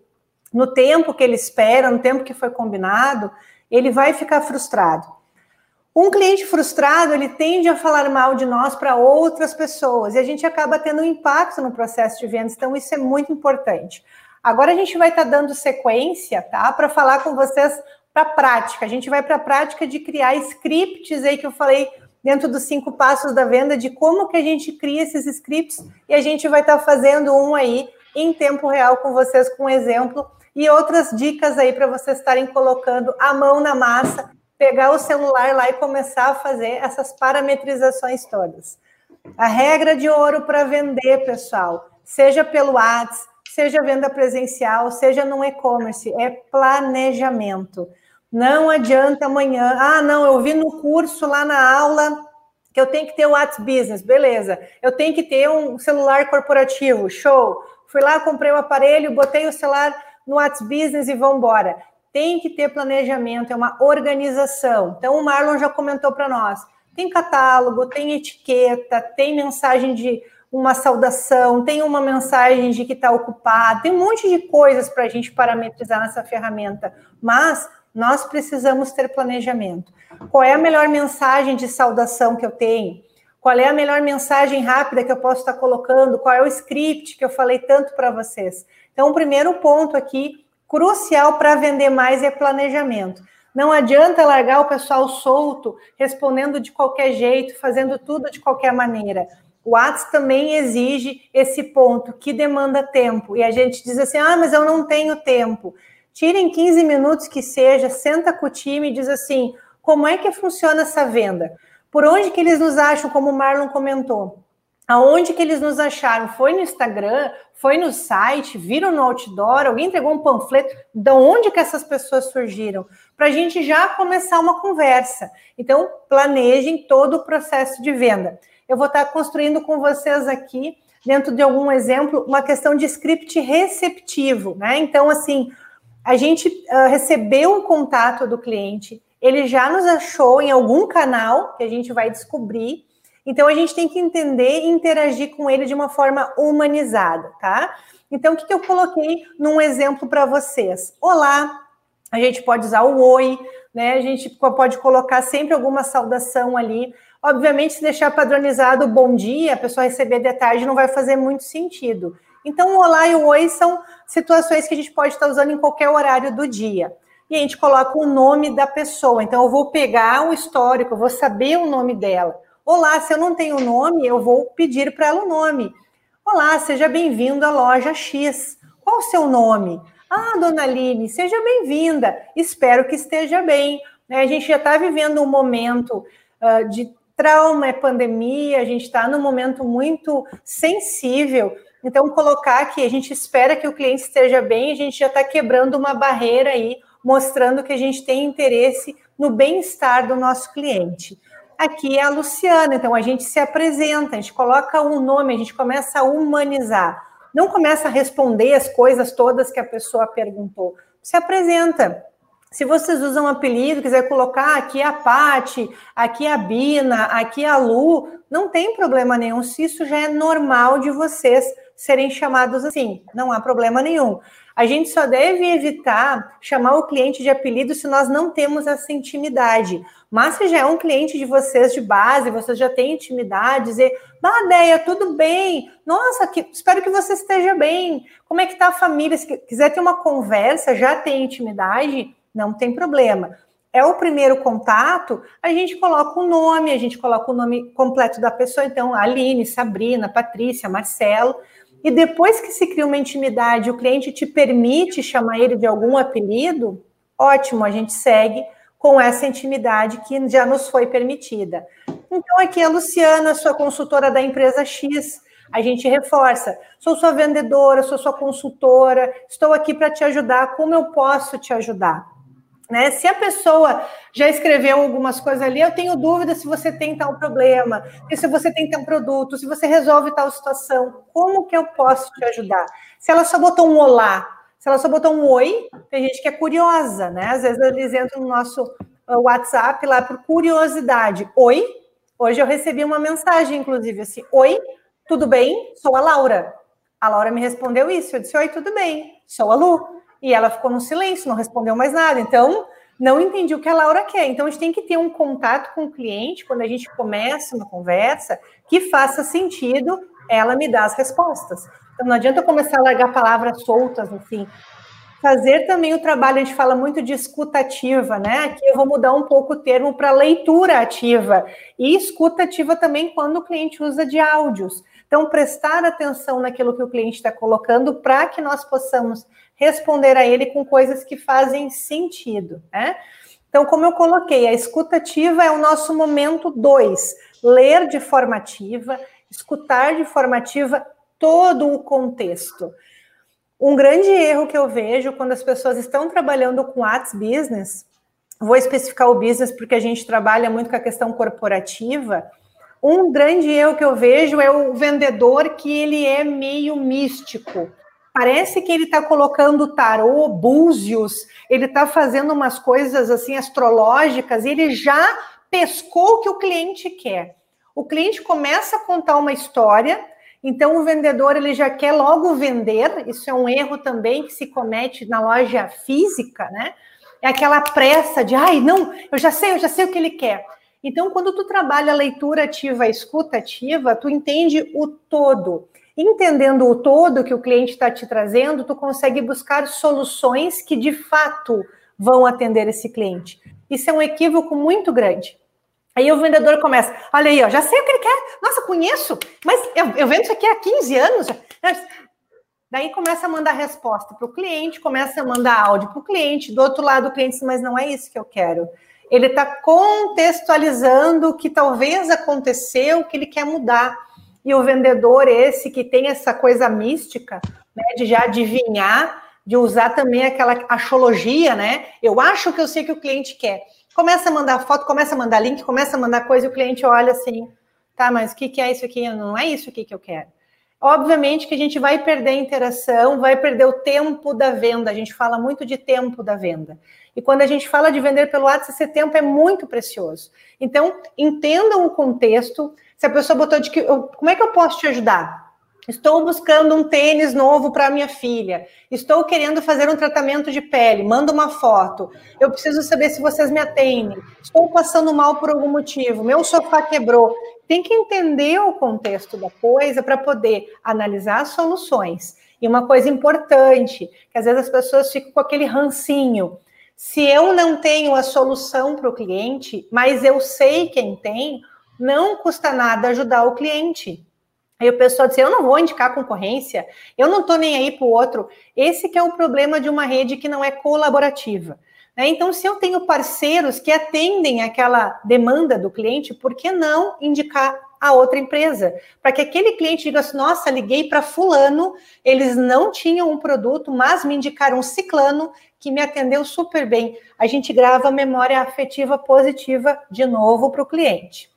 Speaker 1: no tempo que ele espera, no tempo que foi combinado, ele vai ficar frustrado. Um cliente frustrado, ele tende a falar mal de nós para outras pessoas e a gente acaba tendo um impacto no processo de vendas, então isso é muito importante. Agora a gente vai estar tá dando sequência, tá? Para falar com vocês para a prática. A gente vai para a prática de criar scripts aí que eu falei dentro dos cinco passos da venda, de como que a gente cria esses scripts e a gente vai estar tá fazendo um aí em tempo real com vocês, com um exemplo e outras dicas aí para vocês estarem colocando a mão na massa pegar o celular lá e começar a fazer essas parametrizações todas. A regra de ouro para vender, pessoal, seja pelo WhatsApp, seja venda presencial, seja no e-commerce, é planejamento. Não adianta amanhã, ah, não, eu vi no curso lá na aula que eu tenho que ter o WhatsApp Business, beleza. Eu tenho que ter um celular corporativo, show. Fui lá, comprei o um aparelho, botei o celular no WhatsApp Business e vamos embora tem que ter planejamento, é uma organização. Então, o Marlon já comentou para nós: tem catálogo, tem etiqueta, tem mensagem de uma saudação, tem uma mensagem de que está ocupado, tem um monte de coisas para a gente parametrizar nessa ferramenta, mas nós precisamos ter planejamento. Qual é a melhor mensagem de saudação que eu tenho? Qual é a melhor mensagem rápida que eu posso estar colocando? Qual é o script que eu falei tanto para vocês? Então, o primeiro ponto aqui crucial para vender mais é planejamento. Não adianta largar o pessoal solto, respondendo de qualquer jeito, fazendo tudo de qualquer maneira. O WhatsApp também exige esse ponto que demanda tempo. E a gente diz assim: ah, mas eu não tenho tempo. Tirem 15 minutos que seja, senta com o time e diz assim: como é que funciona essa venda? Por onde que eles nos acham, como o Marlon comentou? Aonde que eles nos acharam? Foi no Instagram? Foi no site? Viram no outdoor? Alguém entregou um panfleto? De onde que essas pessoas surgiram? Para a gente já começar uma conversa. Então, planejem todo o processo de venda. Eu vou estar construindo com vocês aqui, dentro de algum exemplo, uma questão de script receptivo, né? Então, assim, A gente uh, recebeu um contato do cliente, ele já nos achou em algum canal que a gente vai descobrir. Então a gente tem que entender e interagir com ele de uma forma humanizada, tá? Então o que, que eu coloquei num exemplo para vocês? Olá, a gente pode usar o oi, né? A gente pode colocar sempre alguma saudação ali. Obviamente, se deixar padronizado o bom dia, a pessoa receber de tarde não vai fazer muito sentido. Então, o olá e o oi são situações que a gente pode estar usando em qualquer horário do dia. E a gente coloca o nome da pessoa. Então, eu vou pegar o histórico, eu vou saber o nome dela. Olá, se eu não tenho nome, eu vou pedir para ela o nome. Olá, seja bem-vindo à loja X. Qual o seu nome? Ah, dona Aline, seja bem-vinda. Espero que esteja bem. Né? A gente já está vivendo um momento uh, de trauma, é pandemia, a gente está num momento muito sensível. Então, colocar que a gente espera que o cliente esteja bem, a gente já está quebrando uma barreira aí, mostrando que a gente tem interesse no bem-estar do nosso cliente. Aqui é a Luciana, então a gente se apresenta, a gente coloca um nome, a gente começa a humanizar não começa a responder as coisas todas que a pessoa perguntou. Se apresenta. Se vocês usam um apelido, quiser colocar aqui é a Pati, aqui é a Bina, aqui é a Lu, não tem problema nenhum. Se isso já é normal de vocês serem chamados assim, não há problema nenhum. A gente só deve evitar chamar o cliente de apelido se nós não temos essa intimidade. Mas se já é um cliente de vocês de base, vocês já têm intimidade, dizer, Badeia, tudo bem? Nossa, que, espero que você esteja bem. Como é que está a família? Se quiser ter uma conversa, já tem intimidade, não tem problema. É o primeiro contato, a gente coloca o nome, a gente coloca o nome completo da pessoa, então, Aline, Sabrina, Patrícia, Marcelo. E depois que se cria uma intimidade, o cliente te permite chamar ele de algum apelido, ótimo, a gente segue com essa intimidade que já nos foi permitida. Então, aqui a Luciana, sua consultora da empresa X, a gente reforça. Sou sua vendedora, sou sua consultora, estou aqui para te ajudar. Como eu posso te ajudar? Né? Se a pessoa já escreveu algumas coisas ali, eu tenho dúvida se você tem tal problema, se você tem tal produto, se você resolve tal situação, como que eu posso te ajudar? Se ela só botou um olá, se ela só botou um oi, tem gente que é curiosa, né? Às vezes eles entram no nosso uh, WhatsApp lá por curiosidade. Oi, hoje eu recebi uma mensagem, inclusive, assim: Oi, tudo bem? Sou a Laura. A Laura me respondeu isso. Eu disse: Oi, tudo bem? Sou a Lu. E ela ficou no silêncio, não respondeu mais nada. Então, não entendi o que a Laura quer. Então, a gente tem que ter um contato com o cliente quando a gente começa uma conversa que faça sentido ela me dar as respostas. Então, não adianta começar a largar palavras soltas, assim. Fazer também o trabalho, a gente fala muito de escuta ativa, né? Aqui eu vou mudar um pouco o termo para leitura ativa. E escuta ativa também quando o cliente usa de áudios. Então, prestar atenção naquilo que o cliente está colocando para que nós possamos responder a ele com coisas que fazem sentido, né? Então, como eu coloquei, a escutativa é o nosso momento dois, ler de forma ativa, escutar de forma ativa todo o contexto. Um grande erro que eu vejo quando as pessoas estão trabalhando com Ads Business, vou especificar o business porque a gente trabalha muito com a questão corporativa. Um grande erro que eu vejo é o vendedor que ele é meio místico. Parece que ele está colocando tarô, búzios, ele está fazendo umas coisas assim astrológicas ele já pescou o que o cliente quer. O cliente começa a contar uma história, então o vendedor ele já quer logo vender. Isso é um erro também que se comete na loja física, né? É aquela pressa de, ai, não, eu já sei, eu já sei o que ele quer. Então, quando tu trabalha a leitura ativa, a escuta ativa, tu entende o todo. Entendendo o todo que o cliente está te trazendo, tu consegue buscar soluções que de fato vão atender esse cliente. Isso é um equívoco muito grande. Aí o vendedor começa, olha aí, ó, já sei o que ele quer. Nossa, conheço, mas eu, eu vendo isso aqui há 15 anos. Daí começa a mandar resposta para o cliente, começa a mandar áudio para o cliente, do outro lado o cliente diz, mas não é isso que eu quero. Ele está contextualizando o que talvez aconteceu, o que ele quer mudar e o vendedor esse que tem essa coisa mística, né, de já adivinhar, de usar também aquela astrologia, né? Eu acho que eu sei que o cliente quer. Começa a mandar foto, começa a mandar link, começa a mandar coisa e o cliente olha assim, tá, mas o que, que é isso aqui? Não é isso aqui que eu quero. Obviamente que a gente vai perder a interação, vai perder o tempo da venda. A gente fala muito de tempo da venda. E quando a gente fala de vender pelo WhatsApp, esse tempo é muito precioso. Então, entendam o contexto. Se a pessoa botou de que, como é que eu posso te ajudar? Estou buscando um tênis novo para minha filha. Estou querendo fazer um tratamento de pele. Manda uma foto. Eu preciso saber se vocês me atendem. Estou passando mal por algum motivo. Meu sofá quebrou. Tem que entender o contexto da coisa para poder analisar as soluções. E uma coisa importante, que às vezes as pessoas ficam com aquele rancinho. Se eu não tenho a solução para o cliente, mas eu sei quem tem, não custa nada ajudar o cliente. Aí o pessoal diz, eu não vou indicar concorrência, eu não estou nem aí para o outro. Esse que é o problema de uma rede que não é colaborativa. Né? Então, se eu tenho parceiros que atendem aquela demanda do cliente, por que não indicar a outra empresa? Para que aquele cliente diga assim, nossa, liguei para fulano, eles não tinham um produto, mas me indicaram um ciclano que me atendeu super bem. A gente grava memória afetiva positiva de novo para o cliente.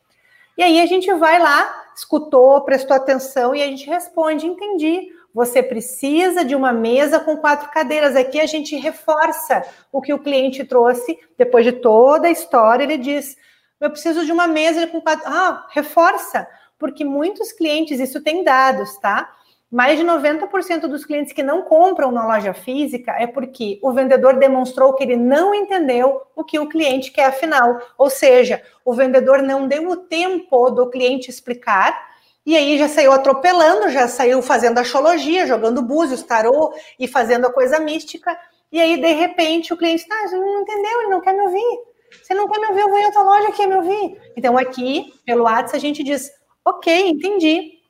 Speaker 1: E aí a gente vai lá, escutou, prestou atenção e a gente responde: entendi. Você precisa de uma mesa com quatro cadeiras. Aqui a gente reforça o que o cliente trouxe. Depois de toda a história, ele diz: Eu preciso de uma mesa com quatro. Ah, reforça, porque muitos clientes, isso tem dados, tá? Mais de 90% dos clientes que não compram na loja física é porque o vendedor demonstrou que ele não entendeu o que o cliente quer afinal. Ou seja, o vendedor não deu o tempo do cliente explicar e aí já saiu atropelando, já saiu fazendo astrologia, jogando búzios, tarô e fazendo a coisa mística. E aí, de repente, o cliente está, ah, você não entendeu, ele não quer me ouvir. Você não quer me ouvir, eu vou em outra loja que quer me ouvir. Então, aqui, pelo WhatsApp, a gente diz, ok, entendi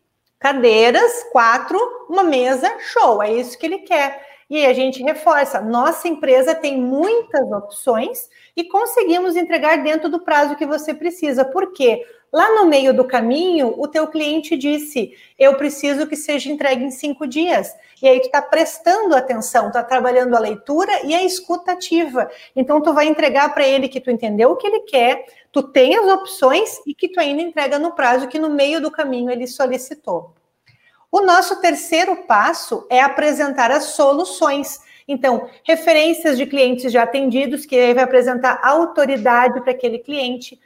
Speaker 1: cadeiras, quatro, uma mesa, show, é isso que ele quer. E a gente reforça, nossa empresa tem muitas opções e conseguimos entregar dentro do prazo que você precisa. Por quê? Lá no meio do caminho, o teu cliente disse: eu preciso que seja entregue em cinco dias. E aí tu está prestando atenção, está trabalhando a leitura e a escutativa. Então tu vai entregar para ele que tu entendeu o que ele quer, tu tem as opções e que tu ainda entrega no prazo que no meio do caminho ele solicitou. O nosso terceiro passo é apresentar as soluções. Então, referências de clientes já atendidos, que vai apresentar autoridade para aquele cliente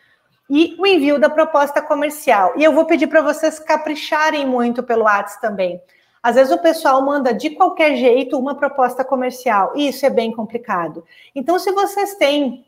Speaker 1: e o envio da proposta comercial. E eu vou pedir para vocês capricharem muito pelo WhatsApp também. Às vezes o pessoal manda de qualquer jeito uma proposta comercial, e isso é bem complicado. Então, se vocês têm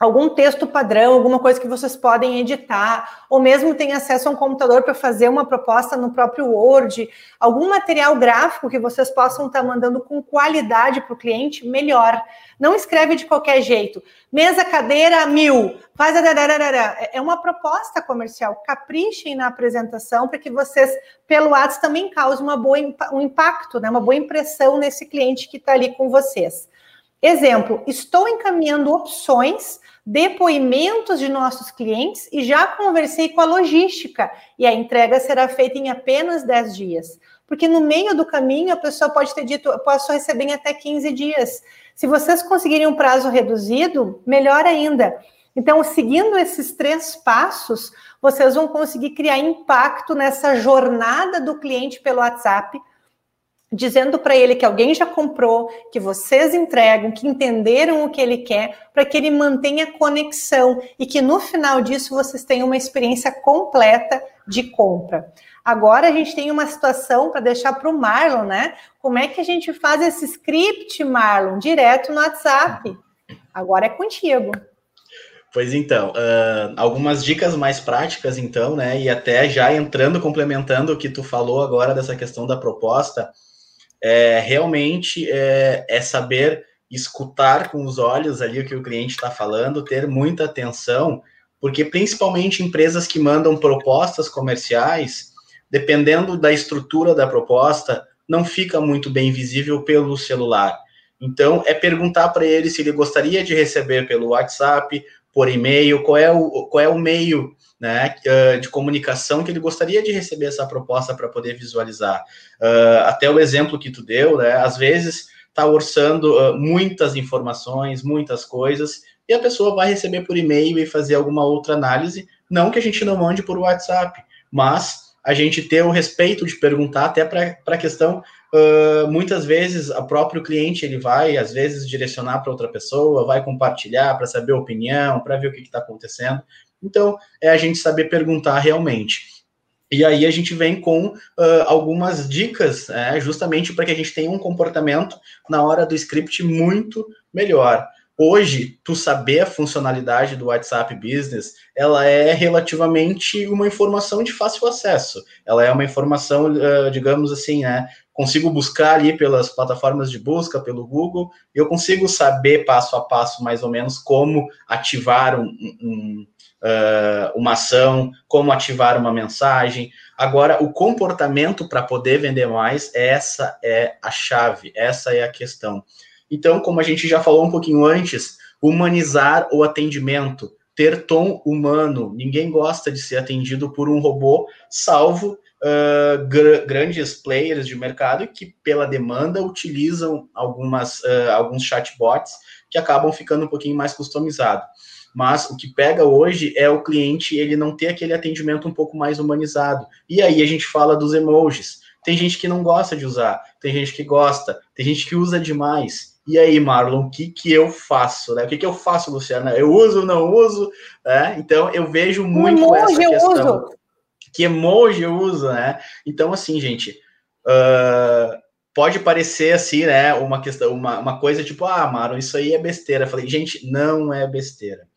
Speaker 1: algum texto padrão, alguma coisa que vocês podem editar, ou mesmo tem acesso a um computador para fazer uma proposta no próprio Word, algum material gráfico que vocês possam estar tá mandando com qualidade para o cliente, melhor. Não escreve de qualquer jeito. Mesa, cadeira, mil. Faz a é, é uma proposta comercial. Caprichem na apresentação para que vocês, pelo WhatsApp, também causem uma boa, um impacto, né? uma boa impressão nesse cliente que está ali com vocês. Exemplo, estou encaminhando opções depoimentos de nossos clientes e já conversei com a logística e a entrega será feita em apenas 10 dias. Porque no meio do caminho a pessoa pode ter dito, eu posso receber em até 15 dias. Se vocês conseguirem um prazo reduzido, melhor ainda. Então, seguindo esses três passos, vocês vão conseguir criar impacto nessa jornada do cliente pelo WhatsApp, dizendo para ele que alguém já comprou, que vocês entregam, que entenderam o que ele quer, para que ele mantenha conexão e que no final disso vocês tenham uma experiência completa de compra. Agora a gente tem uma situação para deixar para o Marlon, né? Como é que a gente faz esse script, Marlon, direto no WhatsApp? Agora é contigo.
Speaker 2: Pois então, uh, algumas dicas mais práticas, então, né? E até já entrando, complementando o que tu falou agora dessa questão da proposta, é, realmente é, é, saber escutar com os olhos ali o que o cliente está falando, ter muita atenção, porque principalmente empresas que mandam propostas comerciais, dependendo da estrutura da proposta, não fica muito bem visível pelo celular. Então, é perguntar para ele se ele gostaria de receber pelo WhatsApp, por e-mail, qual é o, qual é o meio né, ah, de comunicação que ele gostaria de receber essa proposta para poder visualizar. Uh, até o exemplo que tu deu, né, às vezes está orçando uh, muitas informações, muitas coisas, e a pessoa vai receber por e-mail e fazer alguma outra análise, não que a gente não mande por WhatsApp, mas a gente ter o respeito de perguntar até para a questão Uh, muitas vezes o próprio cliente ele vai às vezes direcionar para outra pessoa, vai compartilhar para saber a opinião, para ver o que está acontecendo. Então é a gente saber perguntar realmente. E aí a gente vem com uh, algumas dicas, é, justamente para que a gente tenha um comportamento na hora do script muito melhor. Hoje, tu saber a funcionalidade do WhatsApp Business, ela é relativamente uma informação de fácil acesso. Ela é uma informação, uh, digamos assim, né, consigo buscar ali pelas plataformas de busca, pelo Google, eu consigo saber passo a passo mais ou menos como ativar um, um, uh, uma ação, como ativar uma mensagem. Agora, o comportamento para poder vender mais, essa é a chave, essa é a questão. Então, como a gente já falou um pouquinho antes, humanizar o atendimento, ter tom humano. Ninguém gosta de ser atendido por um robô, salvo uh, gr grandes players de mercado que, pela demanda, utilizam algumas, uh, alguns chatbots que acabam ficando um pouquinho mais customizados. Mas o que pega hoje é o cliente ele não ter aquele atendimento um pouco mais humanizado. E aí a gente fala dos emojis. Tem gente que não gosta de usar, tem gente que gosta, tem gente que usa demais. E aí, Marlon, o que, que eu faço? Né? O que, que eu faço, Luciana? Eu uso, não uso? Né? Então, eu vejo muito essa questão. Eu uso que emoji eu uso, né? Então, assim, gente, uh, pode parecer assim, né? Uma questão, uma, uma coisa tipo, ah, Maro, isso aí é besteira. Eu falei, gente, não é besteira.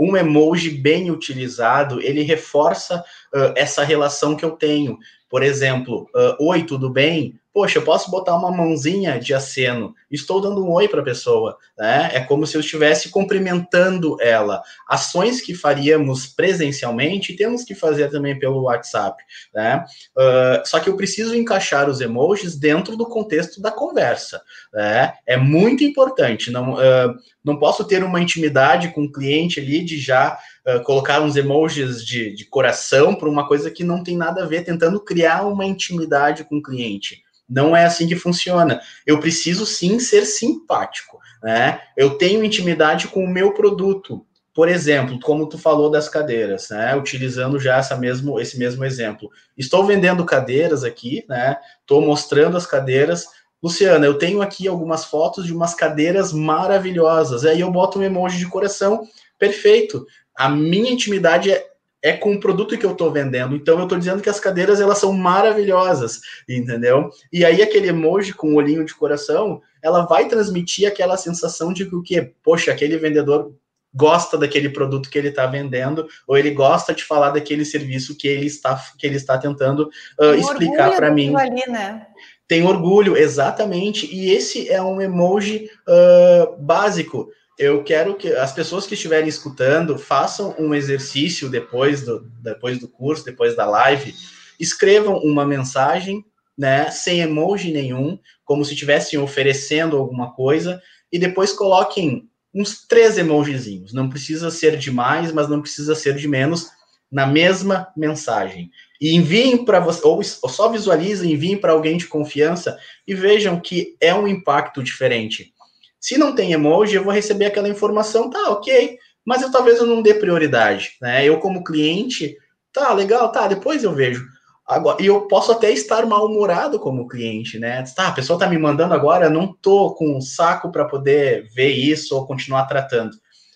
Speaker 2: Um emoji bem utilizado, ele reforça uh, essa relação que eu tenho. Por exemplo, uh, oi, tudo bem? Poxa, eu posso botar uma mãozinha de aceno. Estou dando um oi para a pessoa, né? É como se eu estivesse cumprimentando ela. Ações que faríamos presencialmente temos que fazer também pelo WhatsApp, né? Uh, só que eu preciso encaixar os emojis dentro do contexto da conversa, né? É muito importante. Não, uh, não posso ter uma intimidade com o cliente ali de já uh, colocar uns emojis de, de coração para uma coisa que não tem nada a ver, tentando criar uma intimidade com o cliente. Não é assim que funciona. Eu preciso sim ser simpático, né? Eu tenho intimidade com o meu produto. Por exemplo, como tu falou das cadeiras, né? Utilizando já essa mesmo, esse mesmo exemplo. Estou vendendo cadeiras aqui, né? Estou mostrando as cadeiras. Luciana, eu tenho aqui algumas fotos de umas cadeiras maravilhosas. Aí eu boto um emoji de coração. Perfeito. A minha intimidade é é com o produto que eu estou vendendo. Então eu estou dizendo que as cadeiras elas são maravilhosas, entendeu? E aí aquele emoji com o olhinho de coração, ela vai transmitir aquela sensação de que o que, poxa, aquele vendedor gosta daquele produto que ele está vendendo ou ele gosta de falar daquele serviço que ele está que ele está tentando uh, explicar para mim. Ali, né? Tem orgulho, exatamente. E esse é um emoji uh, básico eu quero que as pessoas que estiverem escutando façam um exercício depois do, depois do curso, depois da live, escrevam uma mensagem, né, sem emoji nenhum, como se estivessem oferecendo alguma coisa, e depois coloquem uns três emojizinhos. Não precisa ser de mais, mas não precisa ser de menos, na mesma mensagem. E enviem para você, ou só visualizem, enviem para alguém de confiança e vejam que é um impacto diferente. Se não tem emoji, eu vou receber aquela informação, tá, ok, mas eu talvez eu não dê prioridade, né? Eu como cliente, tá, legal, tá, depois eu vejo. Agora, e eu posso até estar mal-humorado como cliente, né? Tá, a pessoa tá me mandando agora, eu não tô com um saco para poder ver isso ou continuar tratando.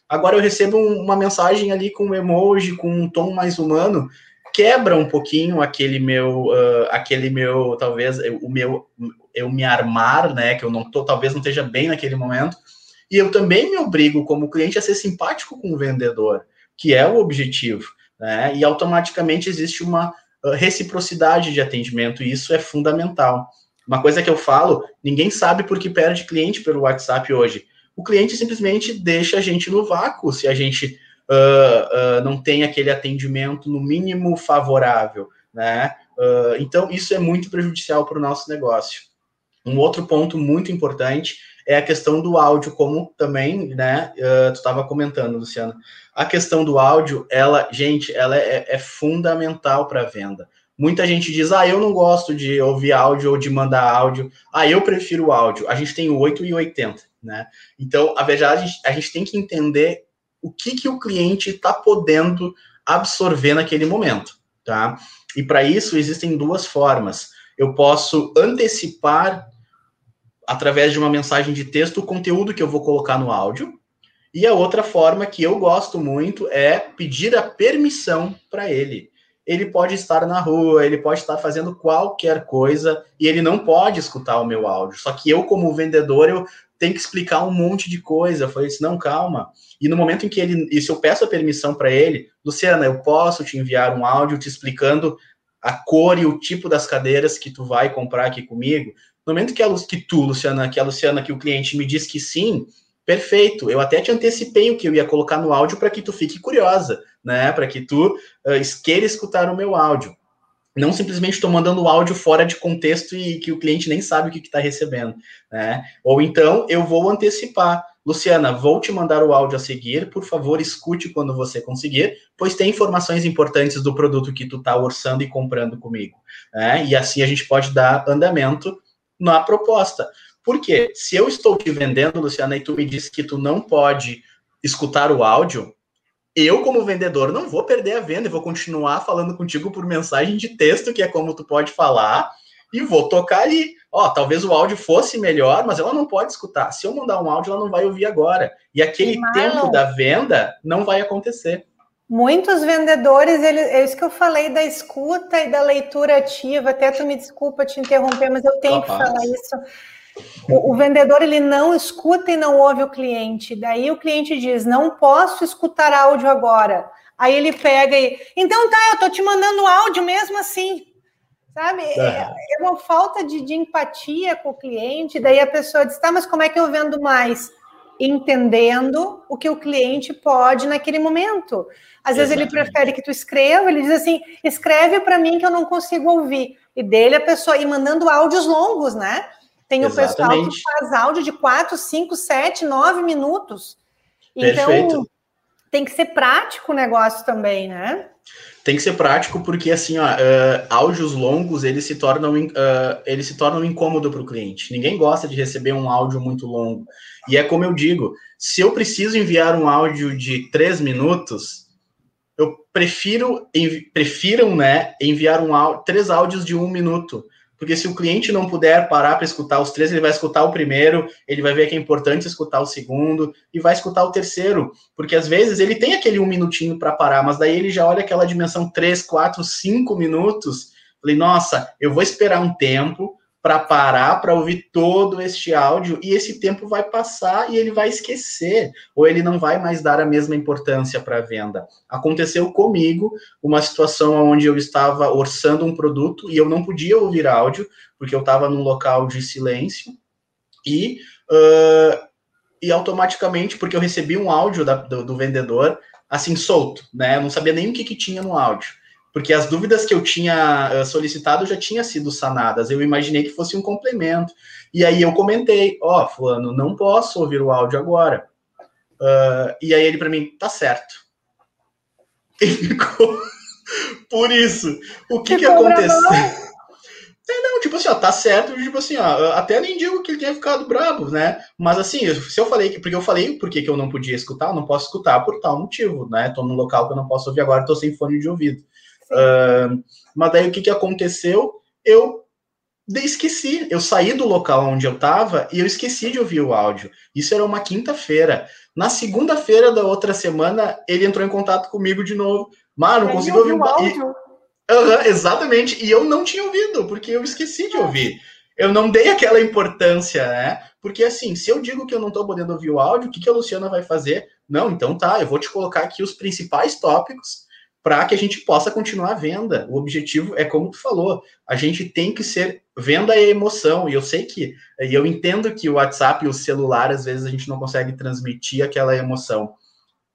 Speaker 2: Agora eu recebo uma mensagem ali com um emoji, com um tom mais humano, quebra um pouquinho aquele meu, uh, aquele meu, talvez, o meu, eu me armar, né, que eu não tô, talvez não esteja bem naquele momento, e eu também me obrigo como cliente a ser simpático com o vendedor, que é o objetivo, né, e automaticamente existe uma uh, reciprocidade de atendimento, e isso é fundamental. Uma coisa que eu falo, ninguém sabe por que perde cliente pelo WhatsApp hoje. O cliente simplesmente deixa a gente no vácuo se a gente uh, uh, não tem aquele atendimento no mínimo favorável, né? Uh, então, isso é muito prejudicial para o nosso negócio. Um outro ponto muito importante é a questão do áudio, como também, né, uh, tu estava comentando, Luciano. A questão do áudio, ela, gente, ela é, é fundamental para a venda. Muita gente diz, ah, eu não gosto de ouvir áudio ou de mandar áudio. Ah, eu prefiro áudio. A gente tem o 8 e 80, né? Então, a verdade, a gente tem que entender o que, que o cliente está podendo absorver naquele momento, tá? E para isso existem duas formas. Eu posso antecipar através de uma mensagem de texto o conteúdo que eu vou colocar no áudio. E a outra forma que eu gosto muito é pedir a permissão para ele. Ele pode estar na rua, ele pode estar fazendo qualquer coisa e ele não pode escutar o meu áudio. Só que eu, como vendedor, eu tenho que explicar um monte de coisa. Eu falei assim, não, calma. E no momento em que ele, e se eu peço a permissão para ele, Luciana, eu posso te enviar um áudio te explicando a cor e o tipo das cadeiras que tu vai comprar aqui comigo. No momento que, a, que tu, Luciana, que a Luciana, que o cliente me diz que sim, perfeito. Eu até te antecipei o que eu ia colocar no áudio para que tu fique curiosa, né? Para que tu uh, queira escutar o meu áudio. Não simplesmente estou mandando o áudio fora de contexto e que o cliente nem sabe o que está recebendo, né? Ou então eu vou antecipar. Luciana, vou te mandar o áudio a seguir, por favor, escute quando você conseguir, pois tem informações importantes do produto que tu está orçando e comprando comigo. Né? E assim a gente pode dar andamento na proposta. Por quê? Se eu estou te vendendo, Luciana, e tu me disse que tu não pode escutar o áudio, eu, como vendedor, não vou perder a venda e vou continuar falando contigo por mensagem de texto, que é como tu pode falar, e vou tocar ali. Ó, talvez o áudio fosse melhor, mas ela não pode escutar. Se eu mandar um áudio, ela não vai ouvir agora. E aquele tempo da venda não vai acontecer.
Speaker 1: Muitos vendedores, ele, é isso que eu falei da escuta e da leitura ativa. Até tu me desculpa te interromper, mas eu tenho Capaz. que falar isso. O, o, vendedor ele não escuta e não ouve o cliente. Daí o cliente diz: não posso escutar áudio agora. Aí ele pega e então tá, eu tô te mandando áudio mesmo assim. Sabe? É, é uma falta de, de empatia com o cliente. Daí a pessoa diz: tá, mas como é que eu vendo mais? entendendo o que o cliente pode naquele momento. Às vezes ele prefere que tu escreva, ele diz assim: escreve para mim que eu não consigo ouvir. E dele a pessoa e mandando áudios longos, né? Tem Exatamente. o pessoal que faz áudio de 4, 5, 7, 9 minutos. Então, Perfeito. tem que ser prático o negócio também, né?
Speaker 2: Tem que ser prático porque assim, ó, uh, áudios longos eles se tornam uh, eles se tornam incômodo para o cliente. Ninguém gosta de receber um áudio muito longo. E é como eu digo, se eu preciso enviar um áudio de três minutos, eu prefiro, prefiram, né, enviar um áudio, três áudios de um minuto. Porque se o cliente não puder parar para escutar os três, ele vai escutar o primeiro, ele vai ver que é importante escutar o segundo e vai escutar o terceiro. Porque às vezes ele tem aquele um minutinho para parar, mas daí ele já olha aquela dimensão três, quatro, cinco minutos. Falei, nossa, eu vou esperar um tempo, para parar para ouvir todo este áudio e esse tempo vai passar e ele vai esquecer ou ele não vai mais dar a mesma importância para a venda. Aconteceu comigo uma situação onde eu estava orçando um produto e eu não podia ouvir áudio porque eu estava num local de silêncio e uh, e automaticamente porque eu recebi um áudio da, do, do, vendedor assim solto, né? Eu não sabia nem o que, que tinha no áudio porque as dúvidas que eu tinha eh, solicitado já tinham sido sanadas. Eu imaginei que fosse um complemento. E aí eu comentei, ó, oh, fulano, não posso ouvir o áudio agora. Uh, e aí ele para mim, tá certo. E ficou por isso. O que que aconteceu? É, não, tipo assim, ó, tá certo, tipo assim, ó, até nem digo que ele tenha ficado bravo, né? Mas assim, se eu falei, porque eu falei por que eu não podia escutar, eu não posso escutar por tal motivo, né? Tô num local que eu não posso ouvir agora, tô sem fone de ouvido. Uh, mas daí o que, que aconteceu? Eu esqueci. Eu saí do local onde eu estava e eu esqueci de ouvir o áudio. Isso era uma quinta-feira. Na segunda-feira da outra semana, ele entrou em contato comigo de novo. Mano, não consigo ouvir o áudio. Uhum, exatamente. E eu não tinha ouvido, porque eu esqueci de ouvir. Eu não dei aquela importância, né? Porque assim, se eu digo que eu não estou podendo ouvir o áudio, o que, que a Luciana vai fazer? Não, então tá, eu vou te colocar aqui os principais tópicos para que a gente possa continuar a venda. O objetivo é como tu falou, a gente tem que ser venda e emoção. E eu sei que, e eu entendo que o WhatsApp e o celular às vezes a gente não consegue transmitir aquela emoção,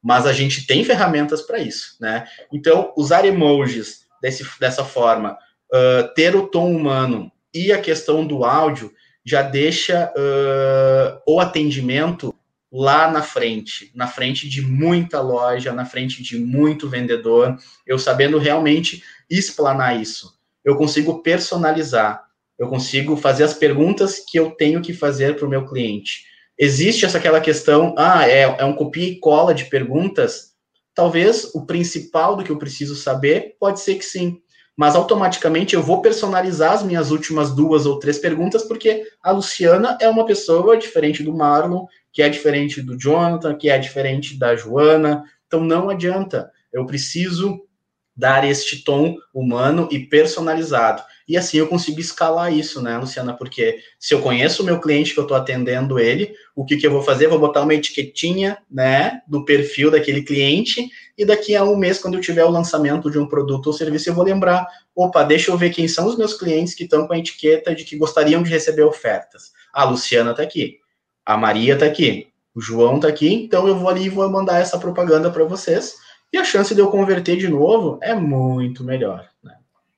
Speaker 2: mas a gente tem ferramentas para isso, né? Então, usar emojis desse, dessa forma, uh, ter o tom humano e a questão do áudio já deixa uh, o atendimento lá na frente, na frente de muita loja, na frente de muito vendedor, eu sabendo realmente explanar isso. Eu consigo personalizar, eu consigo fazer as perguntas que eu tenho que fazer para o meu cliente. Existe essa aquela questão, ah, é, é um copia e cola de perguntas? Talvez o principal do que eu preciso saber pode ser que sim, mas automaticamente eu vou personalizar as minhas últimas duas ou três perguntas, porque a Luciana é uma pessoa diferente do Marlon, que é diferente do Jonathan, que é diferente da Joana. Então não adianta. Eu preciso dar este tom humano e personalizado. E assim eu consigo escalar isso, né, Luciana? Porque se eu conheço o meu cliente que eu estou atendendo ele, o que, que eu vou fazer? vou botar uma etiquetinha, né, do perfil daquele cliente, e daqui a um mês, quando eu tiver o lançamento de um produto ou serviço, eu vou lembrar: opa, deixa eu ver quem são os meus clientes que estão com a etiqueta de que gostariam de receber ofertas. A Luciana está aqui, a Maria está aqui, o João está aqui, então eu vou ali e vou mandar essa propaganda para vocês e a chance de eu converter de novo é muito melhor. Né?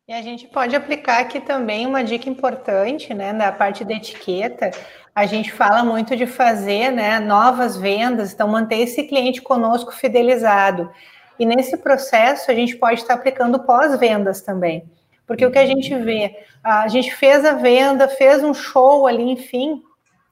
Speaker 1: E a gente pode aplicar aqui também uma dica importante, né, na parte da etiqueta. A gente fala muito de fazer, né, novas vendas, então manter esse cliente conosco fidelizado. E nesse processo a gente pode estar aplicando pós-vendas também. Porque o que a gente vê, a gente fez a venda, fez um show ali, enfim,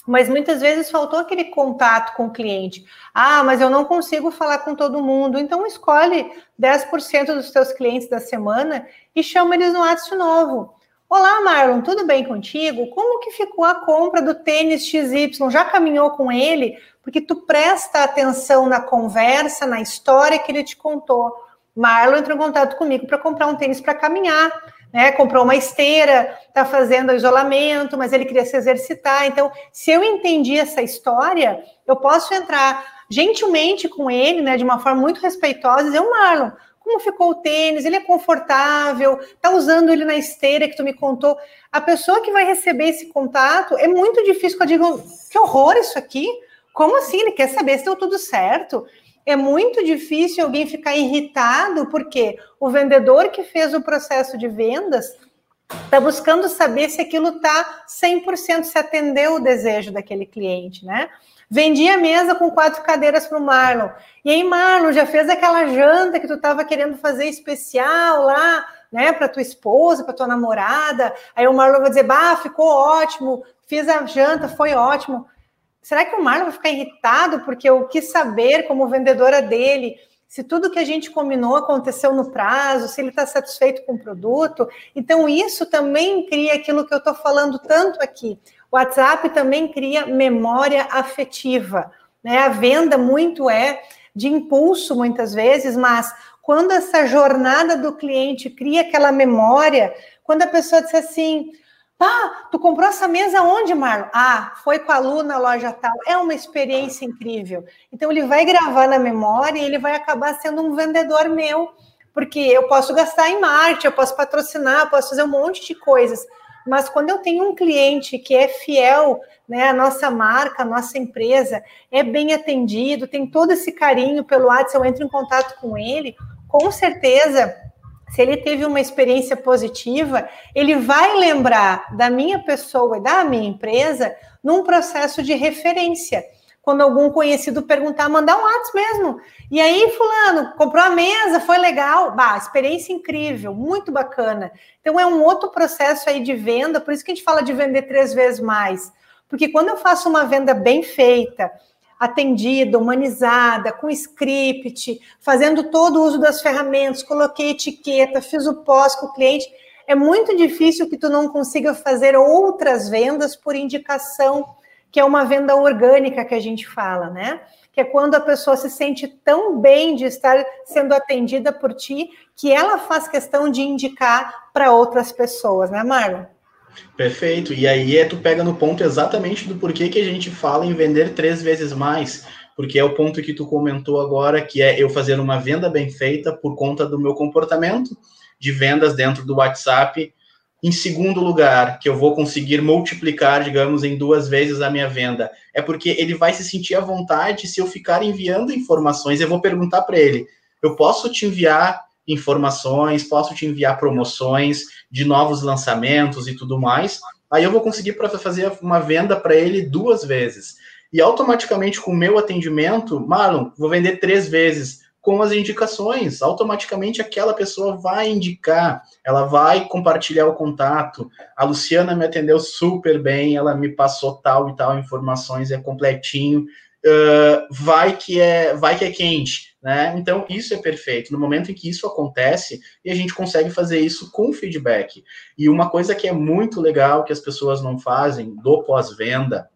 Speaker 1: mas muitas vezes faltou aquele contato com o cliente. Ah, mas eu não consigo falar com todo mundo. Então escolhe 10% dos seus clientes da semana e chama eles no WhatsApp novo. Olá, Marlon, tudo bem contigo? Como que ficou a compra do tênis XY? Já caminhou com ele? Porque tu presta atenção na conversa, na história que ele te contou. Marlon entrou em contato comigo para comprar um tênis para caminhar né? Comprou uma esteira, está fazendo isolamento, mas ele queria se exercitar. Então, se eu entendi essa história, eu posso entrar gentilmente com ele, né? De uma forma muito respeitosa, e dizer, Marlon, como ficou o tênis? Ele é confortável? Tá usando ele na esteira que tu me contou? A pessoa que vai receber esse contato é muito difícil eu diga, que horror isso aqui. Como assim? Ele quer saber se deu tudo certo é muito difícil alguém ficar irritado, porque o vendedor que fez o processo de vendas está buscando saber se aquilo está 100% se atendeu o desejo daquele cliente, né? Vendi a mesa com quatro cadeiras para o Marlon. E aí, Marlon, já fez aquela janta que tu estava querendo fazer especial lá, né, para tua esposa, para tua namorada? Aí o Marlon vai dizer: bah, ficou ótimo, fiz a janta, foi ótimo. Será que o Marlon vai ficar irritado porque eu quis saber, como vendedora dele, se tudo que a gente combinou aconteceu no prazo, se ele está satisfeito com o produto? Então, isso também cria aquilo que eu estou falando tanto aqui. O WhatsApp também cria memória afetiva. Né? A venda muito é de impulso, muitas vezes, mas quando essa jornada do cliente cria aquela memória, quando a pessoa diz assim ah, tu comprou essa mesa onde, Marlon? Ah, foi com a Lu na loja tal. É uma experiência incrível. Então, ele vai gravar na memória e ele vai acabar sendo um vendedor meu, porque eu posso gastar em marketing, eu posso patrocinar, eu posso fazer um monte de coisas. Mas quando eu tenho um cliente que é fiel, né, a nossa marca, a nossa empresa, é bem atendido, tem todo esse carinho pelo WhatsApp, eu entro em contato com ele, com certeza se ele teve uma experiência positiva, ele vai lembrar da minha pessoa e da minha empresa num processo de referência. Quando algum conhecido perguntar, mandar um WhatsApp mesmo. E aí, fulano, comprou a mesa, foi legal. Bah, experiência incrível, muito bacana. Então, é um outro processo aí de venda, por isso que a gente fala de vender três vezes mais. Porque quando eu faço uma venda bem feita, atendida, humanizada, com script, fazendo todo o uso das ferramentas, coloquei etiqueta, fiz o pós com o cliente. É muito difícil que tu não consiga fazer outras vendas por indicação, que é uma venda orgânica que a gente fala, né? Que é quando a pessoa se sente tão bem de estar sendo atendida por ti que ela faz questão de indicar para outras pessoas, né, Marlon?
Speaker 2: Perfeito. E aí é tu pega no ponto exatamente do porquê que a gente fala em vender três vezes mais. Porque é o ponto que tu comentou agora, que é eu fazer uma venda bem feita por conta do meu comportamento de vendas dentro do WhatsApp. Em segundo lugar, que eu vou conseguir multiplicar, digamos, em duas vezes a minha venda, é porque ele vai se sentir à vontade se eu ficar enviando informações. Eu vou perguntar para ele: eu posso te enviar informações, posso te enviar promoções de novos lançamentos e tudo mais. Aí eu vou conseguir para fazer uma venda para ele duas vezes. E automaticamente com o meu atendimento, Marlon, vou vender três vezes com as indicações. Automaticamente aquela pessoa vai indicar, ela vai compartilhar o contato. A Luciana me atendeu super bem, ela me passou tal e tal informações, é completinho. Uh, vai que é, vai que é quente Né? Então, isso é perfeito. No momento em que isso acontece, e a gente consegue fazer isso com feedback. E uma coisa que é muito legal que as pessoas não fazem do pós-venda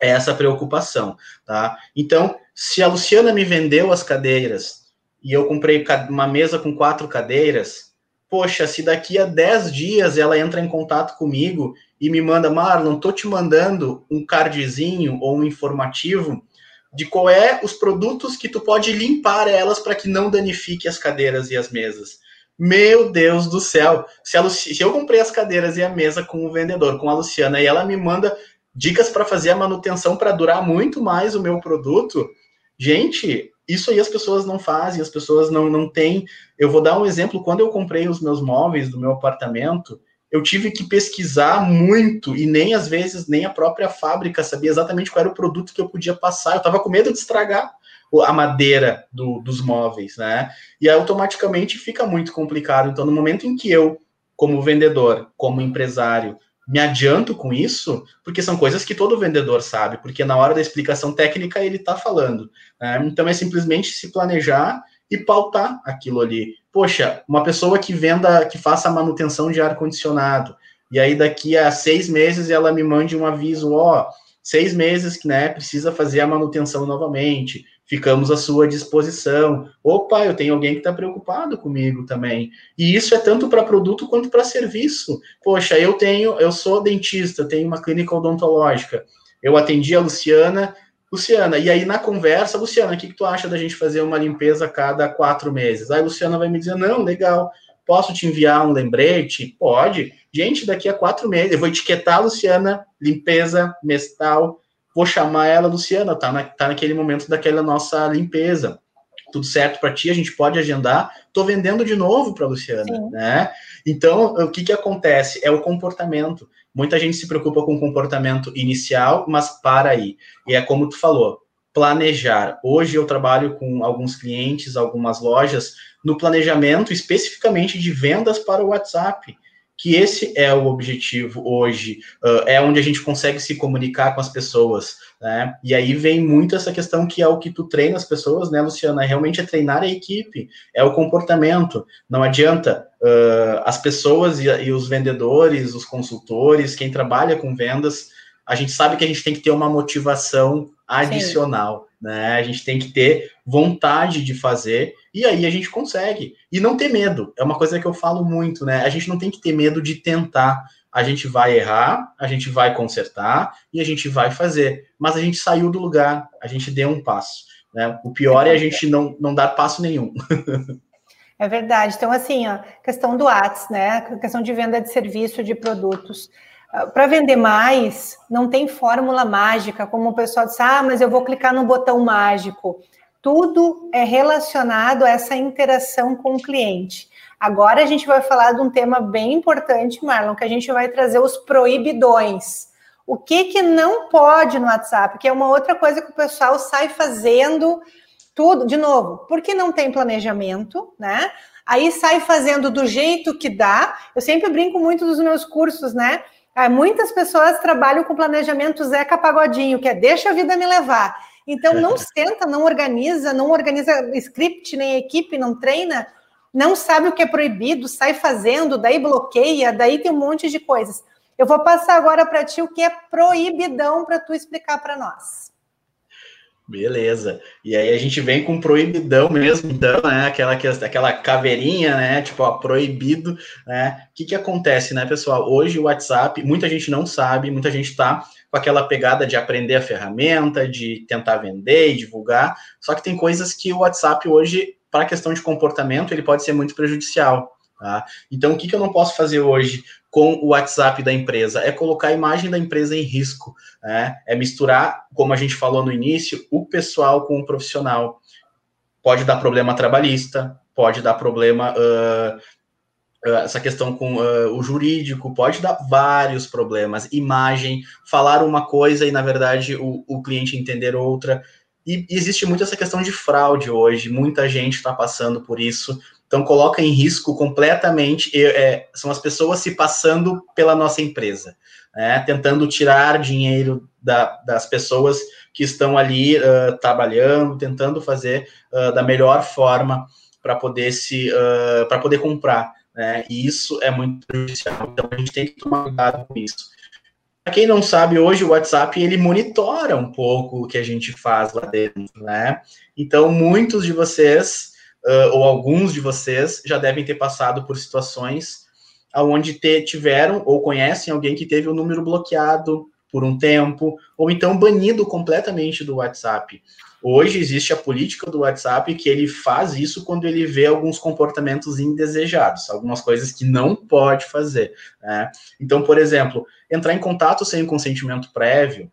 Speaker 2: é essa preocupação, tá? Então, se a Luciana me vendeu as cadeiras e eu comprei uma mesa com quatro cadeiras, poxa, se daqui a 10 dias ela entra em contato comigo e me manda, Marlon, tô te mandando um cardzinho ou um informativo de qual é os produtos que tu pode limpar elas para que não danifique as cadeiras e as mesas. Meu Deus do céu! Se, a Luci... se eu comprei as cadeiras e a mesa com o vendedor, com a Luciana, e ela me manda dicas para fazer a manutenção para durar muito mais o meu produto, gente, isso aí as pessoas não fazem, as pessoas não, não têm. Eu vou dar um exemplo: quando eu comprei os meus móveis do meu apartamento, eu tive que pesquisar muito e nem às vezes nem a própria fábrica sabia exatamente qual era o produto que eu podia passar. Eu estava com medo de estragar a madeira do, dos móveis, né? E automaticamente fica muito complicado. Então, no momento em que eu, como vendedor, como empresário, me adianto com isso, porque são coisas que todo vendedor sabe, porque na hora da explicação técnica ele está falando. Né? Então, é simplesmente se planejar e pautar aquilo ali. Poxa, uma pessoa que venda, que faça manutenção de ar-condicionado, e aí daqui a seis meses ela me mande um aviso, ó, seis meses que né, precisa fazer a manutenção novamente, ficamos à sua disposição. Opa, eu tenho alguém que está preocupado comigo também. E isso é tanto para produto quanto para serviço. Poxa, eu tenho, eu sou dentista, tenho uma clínica odontológica. Eu atendi a Luciana, Luciana, e aí na conversa, Luciana, o que, que tu acha da gente fazer uma limpeza a cada quatro meses? Aí a Luciana vai me dizer, não, legal, posso te enviar um lembrete? Pode. Gente, daqui a quatro meses, eu vou etiquetar a Luciana, limpeza mestal, vou chamar ela, Luciana, tá, na, tá naquele momento daquela nossa limpeza. Tudo certo para ti, a gente pode agendar. Tô vendendo de novo para Luciana, Sim. né? Então, o que que acontece? É o comportamento. Muita gente se preocupa com o comportamento inicial, mas para aí. E é como tu falou, planejar. Hoje eu trabalho com alguns clientes, algumas lojas, no planejamento especificamente de vendas para o WhatsApp que esse é o objetivo hoje, uh, é onde a gente consegue se comunicar com as pessoas, né? E aí vem muito essa questão que é o que tu treina as pessoas, né, Luciana? É realmente é treinar a equipe, é o comportamento. Não adianta uh, as pessoas e, e os vendedores, os consultores, quem trabalha com vendas, a gente sabe que a gente tem que ter uma motivação adicional, Sim. né? A gente tem que ter vontade de fazer e aí a gente consegue. E não ter medo, é uma coisa que eu falo muito, né? A gente não tem que ter medo de tentar. A gente vai errar, a gente vai consertar e a gente vai fazer. Mas a gente saiu do lugar, a gente deu um passo. Né? O pior é a gente não, não dar passo nenhum.
Speaker 1: É verdade. Então, assim, ó, questão do ATS, né? Questão de venda de serviço, de produtos. Ah, para vender mais, não tem fórmula mágica, como o pessoal diz, ah, mas eu vou clicar no botão mágico. Tudo é relacionado a essa interação com o cliente. Agora a gente vai falar de um tema bem importante, Marlon, que a gente vai trazer os proibidões. O que que não pode no WhatsApp, que é uma outra coisa que o pessoal sai fazendo tudo, de novo, porque não tem planejamento, né? Aí sai fazendo do jeito que dá. Eu sempre brinco muito dos meus cursos, né? Ah, muitas pessoas trabalham com planejamento Zeca Pagodinho, que é deixa a vida me levar. Então não senta, não organiza, não organiza script, nem equipe, não treina, não sabe o que é proibido, sai fazendo, daí bloqueia, daí tem um monte de coisas. Eu vou passar agora para ti o que é proibidão para tu explicar para nós.
Speaker 2: Beleza. E aí a gente vem com proibidão mesmo, então, né? Aquela, aquela caveirinha, né? Tipo, ó, proibido, né? O que, que acontece, né, pessoal? Hoje o WhatsApp, muita gente não sabe, muita gente tá com aquela pegada de aprender a ferramenta, de tentar vender e divulgar. Só que tem coisas que o WhatsApp hoje, para questão de comportamento, ele pode ser muito prejudicial. Tá? Então, o que, que eu não posso fazer hoje com o WhatsApp da empresa? É colocar a imagem da empresa em risco. Né? É misturar, como a gente falou no início, o pessoal com o profissional. Pode dar problema trabalhista, pode dar problema. Uh, essa questão com uh, o jurídico pode dar vários problemas. Imagem, falar uma coisa e, na verdade, o, o cliente entender outra. E existe muito essa questão de fraude hoje, muita gente está passando por isso Então, coloca em risco completamente, é, são as pessoas se passando pela nossa empresa, né, tentando tirar dinheiro da, das pessoas que estão ali uh, trabalhando, tentando fazer uh, da melhor forma para poder se uh, para poder comprar, né? E isso é muito prejudicial. Então a gente tem que tomar cuidado com isso. Para quem não sabe, hoje o WhatsApp ele monitora um pouco o que a gente faz lá dentro, né? Então muitos de vocês uh, ou alguns de vocês já devem ter passado por situações aonde te, tiveram ou conhecem alguém que teve o número bloqueado por um tempo ou então banido completamente do WhatsApp. Hoje existe a política do WhatsApp que ele faz isso quando ele vê alguns comportamentos indesejados, algumas coisas que não pode fazer. Né? Então, por exemplo, entrar em contato sem consentimento prévio,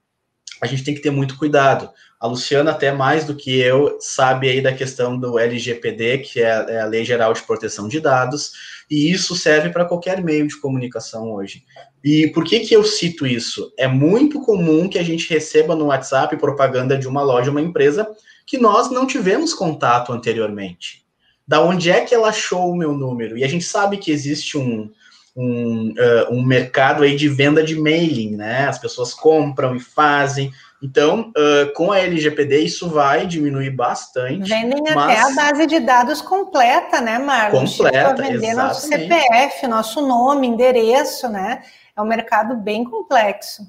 Speaker 2: a gente tem que ter muito cuidado. A Luciana, até mais do que eu, sabe aí da questão do LGPD, que é, é a Lei Geral de Proteção de Dados, e isso serve para qualquer meio de comunicação hoje. E por que, que eu cito isso? É muito comum que a gente receba no WhatsApp propaganda de uma loja, uma empresa, que nós não tivemos contato anteriormente. Da onde é que ela achou o meu número? E a gente sabe que existe um, um, uh, um mercado aí de venda de mailing, né? As pessoas compram e fazem. Então, uh, com a LGPD, isso vai diminuir bastante.
Speaker 1: Vendem até a base de dados completa, né, Marcos?
Speaker 2: Completa,
Speaker 1: vender exatamente. nosso CPF, nosso nome, endereço, né? É um mercado bem complexo.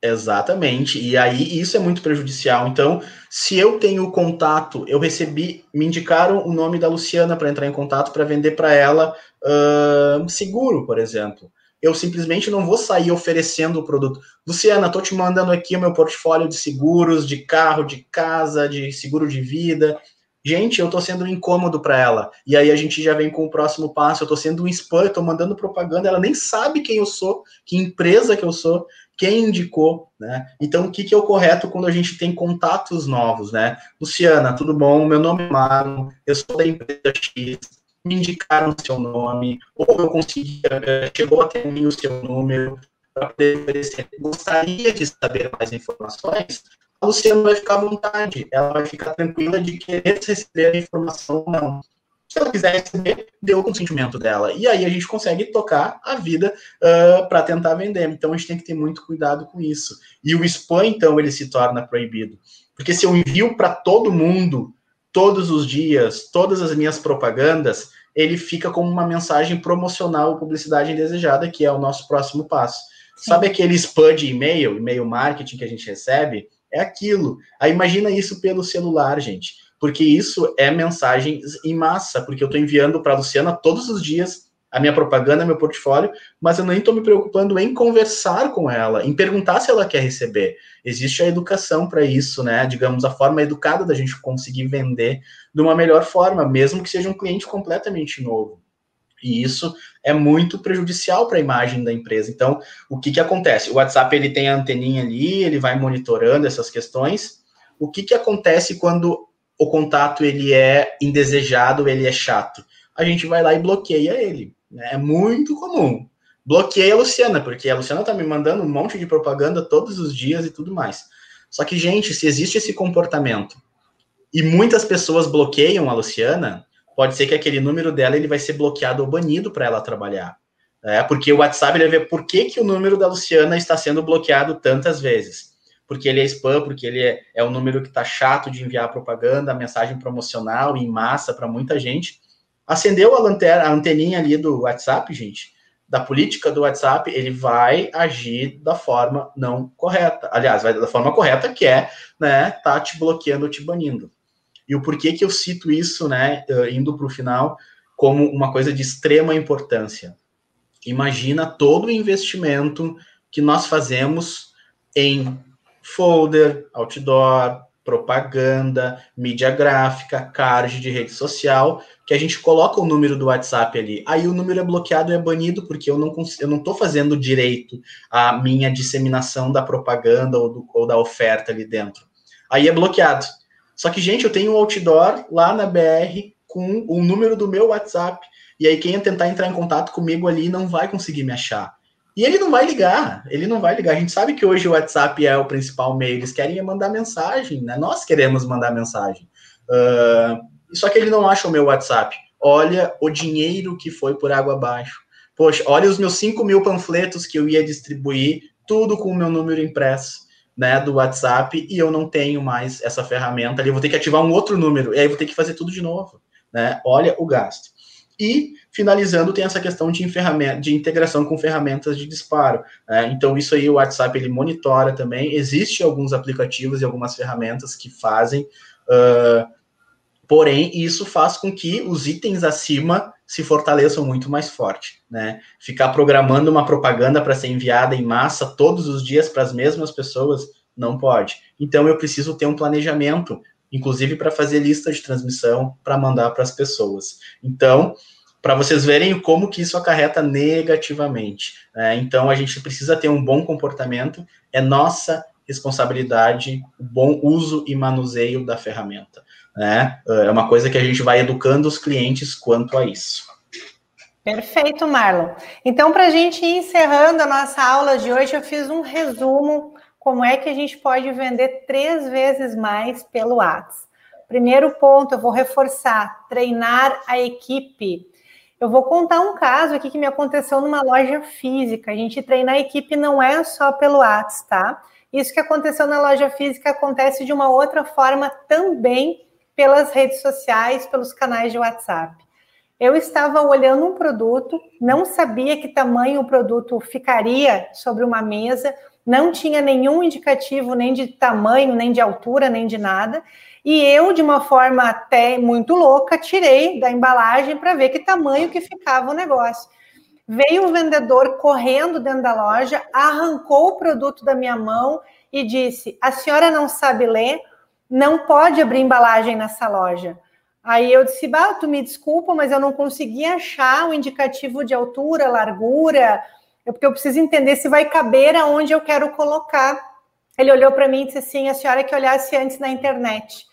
Speaker 2: Exatamente, e aí isso é muito prejudicial. Então, se eu tenho contato, eu recebi, me indicaram o nome da Luciana para entrar em contato para vender para ela uh, seguro, por exemplo. Eu simplesmente não vou sair oferecendo o produto. Luciana, estou te mandando aqui o meu portfólio de seguros, de carro, de casa, de seguro de vida. Gente, eu estou sendo um incômodo para ela. E aí a gente já vem com o próximo passo. Eu estou sendo um spam, estou mandando propaganda, ela nem sabe quem eu sou, que empresa que eu sou quem indicou, né? Então, o que, que é o correto quando a gente tem contatos novos, né? Luciana, tudo bom? Meu nome é Marlon, eu sou da empresa X, me indicaram seu nome, ou eu consegui, eh, chegou até mim o seu número, para poder oferecer. Gostaria de saber mais informações? A Luciana vai ficar à vontade, ela vai ficar tranquila de querer receber a informação ou não. Se ela quiser receber, deu o consentimento dela. E aí a gente consegue tocar a vida uh, para tentar vender. Então a gente tem que ter muito cuidado com isso. E o spam, então, ele se torna proibido. Porque se eu envio para todo mundo, todos os dias, todas as minhas propagandas, ele fica como uma mensagem promocional ou publicidade indesejada, que é o nosso próximo passo. Sim. Sabe aquele spam de e-mail, e-mail marketing que a gente recebe? É aquilo. Aí imagina isso pelo celular, gente porque isso é mensagem em massa, porque eu estou enviando para a Luciana todos os dias a minha propaganda, meu portfólio, mas eu nem estou me preocupando em conversar com ela, em perguntar se ela quer receber. Existe a educação para isso, né? Digamos, a forma educada da gente conseguir vender de uma melhor forma, mesmo que seja um cliente completamente novo. E isso é muito prejudicial para a imagem da empresa. Então, o que, que acontece? O WhatsApp ele tem a anteninha ali, ele vai monitorando essas questões. O que, que acontece quando o contato ele é indesejado, ele é chato. A gente vai lá e bloqueia ele. É muito comum. Bloqueia a Luciana, porque a Luciana tá me mandando um monte de propaganda todos os dias e tudo mais. Só que, gente, se existe esse comportamento e muitas pessoas bloqueiam a Luciana, pode ser que aquele número dela ele vai ser bloqueado ou banido para ela trabalhar. É, porque o WhatsApp ele vai ver por que, que o número da Luciana está sendo bloqueado tantas vezes porque ele é spam, porque ele é, é um número que está chato de enviar propaganda, mensagem promocional em massa para muita gente. Acendeu a lanterna, a anteninha ali do WhatsApp, gente, da política do WhatsApp, ele vai agir da forma não correta. Aliás, vai da forma correta, que é, né, tá te bloqueando, te banindo. E o porquê que eu cito isso, né, indo para o final, como uma coisa de extrema importância. Imagina todo o investimento que nós fazemos em folder, outdoor, propaganda, mídia gráfica, card de rede social, que a gente coloca o número do WhatsApp ali. Aí o número é bloqueado e é banido porque eu não eu não estou fazendo direito a minha disseminação da propaganda ou, do, ou da oferta ali dentro. Aí é bloqueado. Só que, gente, eu tenho um outdoor lá na BR com o número do meu WhatsApp. E aí, quem tentar entrar em contato comigo ali não vai conseguir me achar. E ele não vai ligar, ele não vai ligar. A gente sabe que hoje o WhatsApp é o principal meio, eles querem mandar mensagem, né? Nós queremos mandar mensagem. Uh, só que ele não acha o meu WhatsApp. olha o dinheiro que foi por água abaixo. Poxa, olha os meus 5 mil panfletos que eu ia distribuir, tudo com o meu número impresso, né, do WhatsApp, e eu não tenho mais essa ferramenta ali, eu vou ter que ativar um outro número, e aí vou ter que fazer tudo de novo, né? Olha o gasto. E, finalizando, tem essa questão de, de integração com ferramentas de disparo. Né? Então, isso aí o WhatsApp ele monitora também. Existem alguns aplicativos e algumas ferramentas que fazem, uh, porém, isso faz com que os itens acima se fortaleçam muito mais forte. Né? Ficar programando uma propaganda para ser enviada em massa todos os dias para as mesmas pessoas não pode. Então, eu preciso ter um planejamento inclusive para fazer lista de transmissão para mandar para as pessoas. Então, para vocês verem como que isso acarreta negativamente. Né? Então, a gente precisa ter um bom comportamento, é nossa responsabilidade o bom uso e manuseio da ferramenta. Né? É uma coisa que a gente vai educando os clientes quanto a isso.
Speaker 1: Perfeito, Marlon. Então, para a gente ir encerrando a nossa aula de hoje, eu fiz um resumo como é que a gente pode vender três vezes mais pelo Whats. Primeiro ponto, eu vou reforçar, treinar a equipe. Eu vou contar um caso aqui que me aconteceu numa loja física. A gente treinar a equipe não é só pelo Whats, tá? Isso que aconteceu na loja física acontece de uma outra forma também pelas redes sociais, pelos canais de WhatsApp. Eu estava olhando um produto, não sabia que tamanho o produto ficaria sobre uma mesa, não tinha nenhum indicativo nem de tamanho, nem de altura, nem de nada. E eu, de uma forma até muito louca, tirei da embalagem para ver que tamanho que ficava o negócio. Veio o vendedor correndo dentro da loja, arrancou o produto da minha mão e disse: A senhora não sabe ler, não pode abrir embalagem nessa loja. Aí eu disse: Bah, tu me desculpa, mas eu não consegui achar o indicativo de altura, largura, é porque eu preciso entender se vai caber aonde eu quero colocar. Ele olhou para mim e disse assim: a senhora que olhasse antes na internet.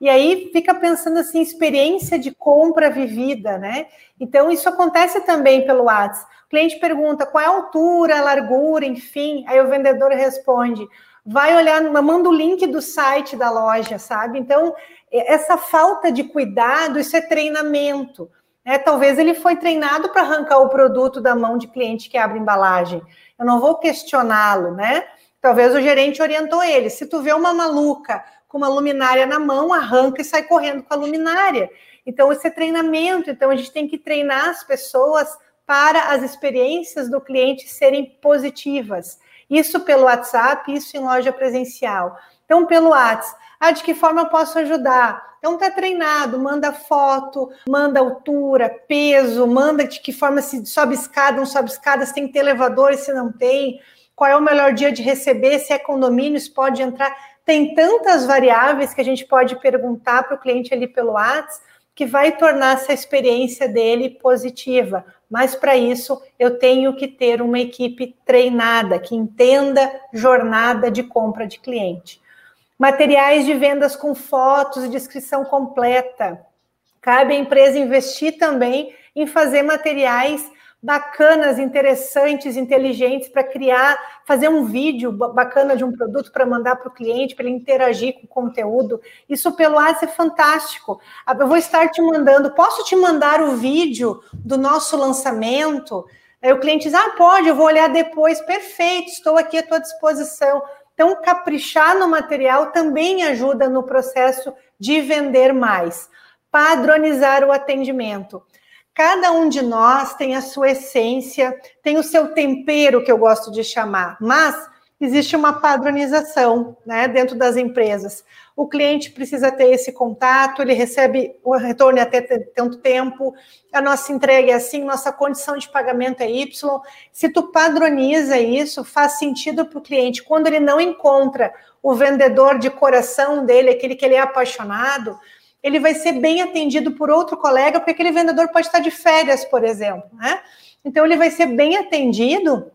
Speaker 1: E aí fica pensando assim, experiência de compra vivida, né? Então, isso acontece também pelo WhatsApp. O cliente pergunta qual é a altura, a largura, enfim. Aí o vendedor responde: vai olhar, manda o link do site da loja, sabe? Então, essa falta de cuidado, isso é treinamento. É, talvez ele foi treinado para arrancar o produto da mão de cliente que abre embalagem. Eu não vou questioná-lo, né? Talvez o gerente orientou ele. Se tu vê uma maluca com uma luminária na mão, arranca e sai correndo com a luminária. Então, esse é treinamento. Então, a gente tem que treinar as pessoas para as experiências do cliente serem positivas. Isso pelo WhatsApp, isso em loja presencial. Então, pelo WhatsApp, ah, de que forma eu posso ajudar? Então tá treinado, manda foto, manda altura, peso, manda de que forma se sobe escada, não sobe escada, se tem que ter elevador, se não tem, qual é o melhor dia de receber, se é condomínio, se pode entrar. Tem tantas variáveis que a gente pode perguntar para o cliente ali pelo WhatsApp que vai tornar essa experiência dele positiva. Mas para isso eu tenho que ter uma equipe treinada que entenda jornada de compra de cliente. Materiais de vendas com fotos e descrição completa. Cabe à empresa investir também em fazer materiais bacanas, interessantes, inteligentes para criar, fazer um vídeo bacana de um produto para mandar para o cliente, para ele interagir com o conteúdo. Isso pelo WhatsApp é fantástico. Ah, eu vou estar te mandando, posso te mandar o vídeo do nosso lançamento? Aí o cliente diz: Ah, pode, eu vou olhar depois. Perfeito, estou aqui à tua disposição. Então, caprichar no material também ajuda no processo de vender mais. Padronizar o atendimento. Cada um de nós tem a sua essência, tem o seu tempero, que eu gosto de chamar, mas existe uma padronização né, dentro das empresas. O cliente precisa ter esse contato, ele recebe o retorno até tanto tempo, a nossa entrega é assim, nossa condição de pagamento é Y. Se tu padroniza isso, faz sentido para o cliente. Quando ele não encontra o vendedor de coração dele, aquele que ele é apaixonado, ele vai ser bem atendido por outro colega, porque aquele vendedor pode estar de férias, por exemplo. Né? Então, ele vai ser bem atendido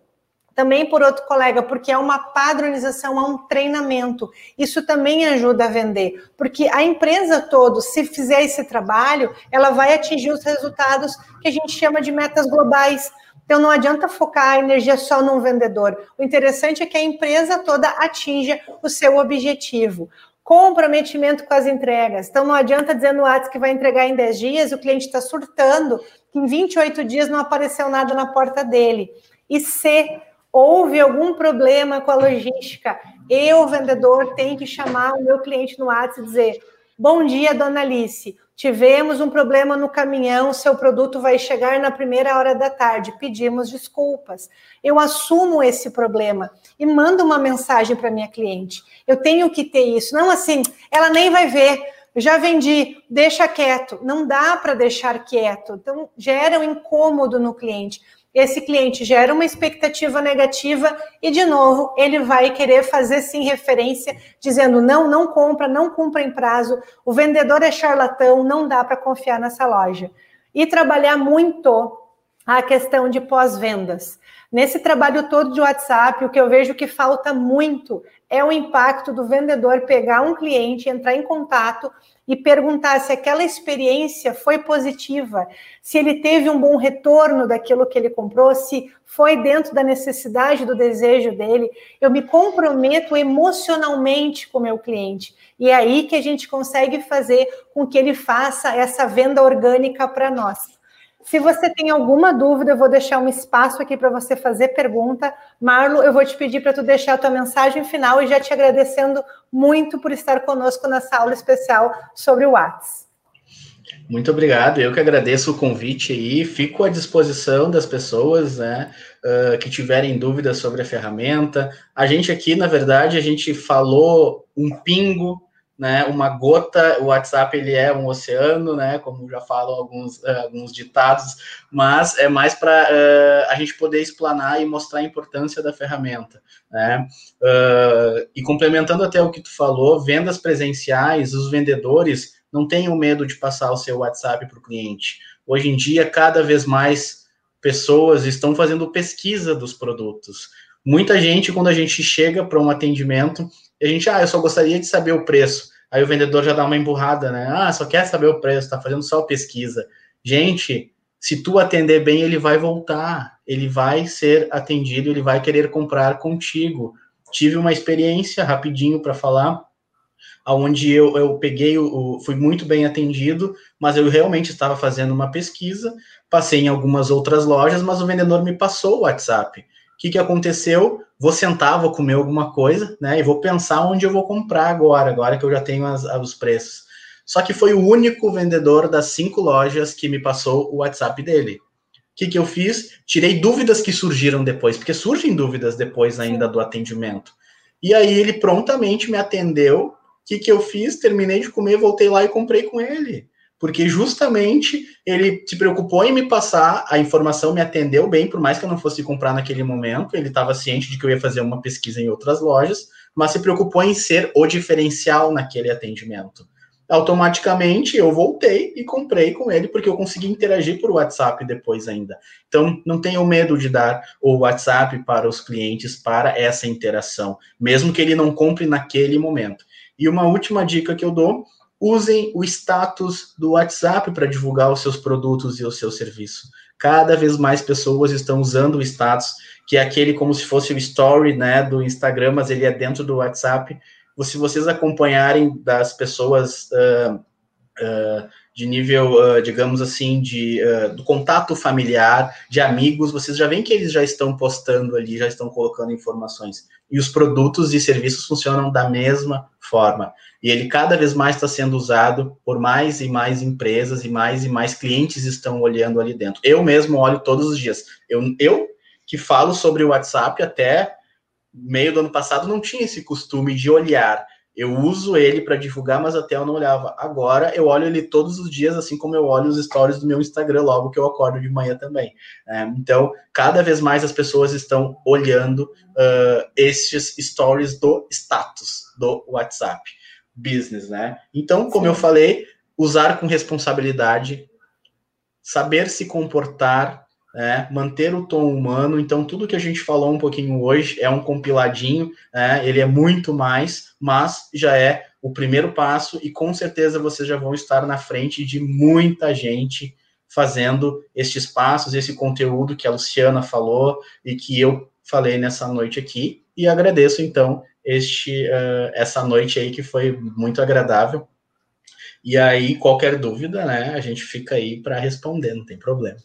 Speaker 1: também por outro colega, porque é uma padronização, é um treinamento. Isso também ajuda a vender, porque a empresa toda, se fizer esse trabalho, ela vai atingir os resultados que a gente chama de metas globais. Então não adianta focar a energia só num vendedor. O interessante é que a empresa toda atinja o seu objetivo. Comprometimento com as entregas. Então, não adianta dizer no WhatsApp que vai entregar em 10 dias, o cliente está surtando, que em 28 dias não apareceu nada na porta dele. E se houve algum problema com a logística, eu, vendedor, tenho que chamar o meu cliente no WhatsApp e dizer: Bom dia, dona Alice. Tivemos um problema no caminhão, seu produto vai chegar na primeira hora da tarde. Pedimos desculpas. Eu assumo esse problema e mando uma mensagem para minha cliente. Eu tenho que ter isso. Não assim, ela nem vai ver. Já vendi, deixa quieto. Não dá para deixar quieto. Então, gera um incômodo no cliente esse cliente gera uma expectativa negativa e, de novo, ele vai querer fazer sim referência, dizendo não, não compra, não cumpra em prazo, o vendedor é charlatão, não dá para confiar nessa loja. E trabalhar muito a questão de pós-vendas. Nesse trabalho todo de WhatsApp, o que eu vejo que falta muito é o impacto do vendedor pegar um cliente, entrar em contato e perguntar se aquela experiência foi positiva, se ele teve um bom retorno daquilo que ele comprou, se foi dentro da necessidade, do desejo dele. Eu me comprometo emocionalmente com o meu cliente. E é aí que a gente consegue fazer com que ele faça essa venda orgânica para nós. Se você tem alguma dúvida, eu vou deixar um espaço aqui para você fazer pergunta. Marlo, eu vou te pedir para tu deixar a tua mensagem final e já te agradecendo muito por estar conosco nessa aula especial sobre o Whats.
Speaker 2: Muito obrigado, eu que agradeço o convite aí, fico à disposição das pessoas, né, uh, que tiverem dúvidas sobre a ferramenta. A gente aqui, na verdade, a gente falou um pingo né? Uma gota, o WhatsApp ele é um oceano, né? Como já falam alguns, uh, alguns ditados, mas é mais para uh, eh, a gente poder explanar e mostrar a importância da ferramenta, né? Uh, e complementando até o que tu falou, vendas presenciais, os vendedores não tenham medo de passar o seu WhatsApp para o cliente. Hoje em dia, cada vez mais pessoas estão fazendo pesquisa dos produtos. Muita gente, quando a gente chega para um atendimento, a gente, ah, eu só gostaria de saber o preço. Aí o vendedor já dá uma emburrada, né? Ah, só quer saber o preço, tá fazendo só pesquisa. Gente, se tu atender bem, ele vai voltar, ele vai ser atendido, ele vai querer comprar contigo. Tive uma experiência rapidinho para falar, aonde eu, eu peguei o, o, fui muito bem atendido, mas eu realmente estava fazendo uma pesquisa, passei em algumas outras lojas, mas o vendedor me passou o WhatsApp que, que aconteceu? Vou sentar, vou comer alguma coisa, né? E vou pensar onde eu vou comprar agora, agora que eu já tenho as, os preços. Só que foi o único vendedor das cinco lojas que me passou o WhatsApp dele. O que, que eu fiz? Tirei dúvidas que surgiram depois, porque surgem dúvidas depois ainda do atendimento. E aí ele prontamente me atendeu. O que, que eu fiz? Terminei de comer, voltei lá e comprei com ele porque justamente ele se preocupou em me passar a informação, me atendeu bem, por mais que eu não fosse comprar naquele momento, ele estava ciente de que eu ia fazer uma pesquisa em outras lojas, mas se preocupou em ser o diferencial naquele atendimento. Automaticamente eu voltei e comprei com ele, porque eu consegui interagir por WhatsApp depois ainda. Então, não tenham medo de dar o WhatsApp para os clientes para essa interação, mesmo que ele não compre naquele momento. E uma última dica que eu dou usem o status do WhatsApp para divulgar os seus produtos e o seu serviço. Cada vez mais pessoas estão usando o status, que é aquele como se fosse o story né, do Instagram, mas ele é dentro do WhatsApp. Se vocês acompanharem das pessoas uh, uh, de nível, uh, digamos assim, de do contato familiar, de amigos, vocês já veem que eles já estão postando ali, já estão colocando informações. E os produtos e serviços funcionam da mesma forma e ele cada vez mais está sendo usado por mais e mais empresas e mais e mais clientes estão olhando ali dentro. Eu mesmo olho todos os dias. Eu, eu que falo sobre o WhatsApp até meio do ano passado não tinha esse costume de olhar. Eu uso ele para divulgar, mas até eu não olhava. Agora eu olho ele todos os dias, assim como eu olho os stories do meu Instagram logo que eu acordo de manhã também. É, então, cada vez mais as pessoas estão olhando uh, esses stories do status do WhatsApp business, né? Então, como Sim. eu falei, usar com responsabilidade, saber se comportar, né? manter o tom humano. Então, tudo que a gente falou um pouquinho hoje é um compiladinho, né? ele é muito mais, mas já é o primeiro passo e com certeza vocês já vão estar na frente de muita gente fazendo estes passos, esse conteúdo que a Luciana falou e que eu falei nessa noite aqui. E agradeço, então, este uh, essa noite aí que foi muito agradável. E aí, qualquer dúvida, né, a gente fica aí para responder, não tem problema.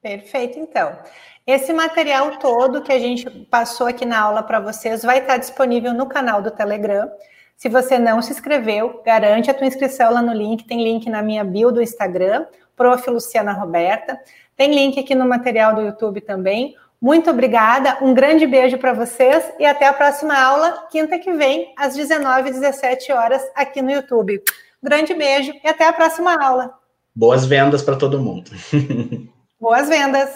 Speaker 1: Perfeito, então. Esse material todo que a gente passou aqui na aula para vocês vai estar disponível no canal do Telegram. Se você não se inscreveu, garante a tua inscrição lá no link, tem link na minha bio do Instagram, Prof. Luciana Roberta. Tem link aqui no material do YouTube também. Muito obrigada, um grande beijo para vocês e até a próxima aula, quinta que vem, às 19 h 17 horas, aqui no YouTube. Grande beijo e até a próxima aula.
Speaker 2: Boas vendas para todo mundo.
Speaker 1: Boas vendas!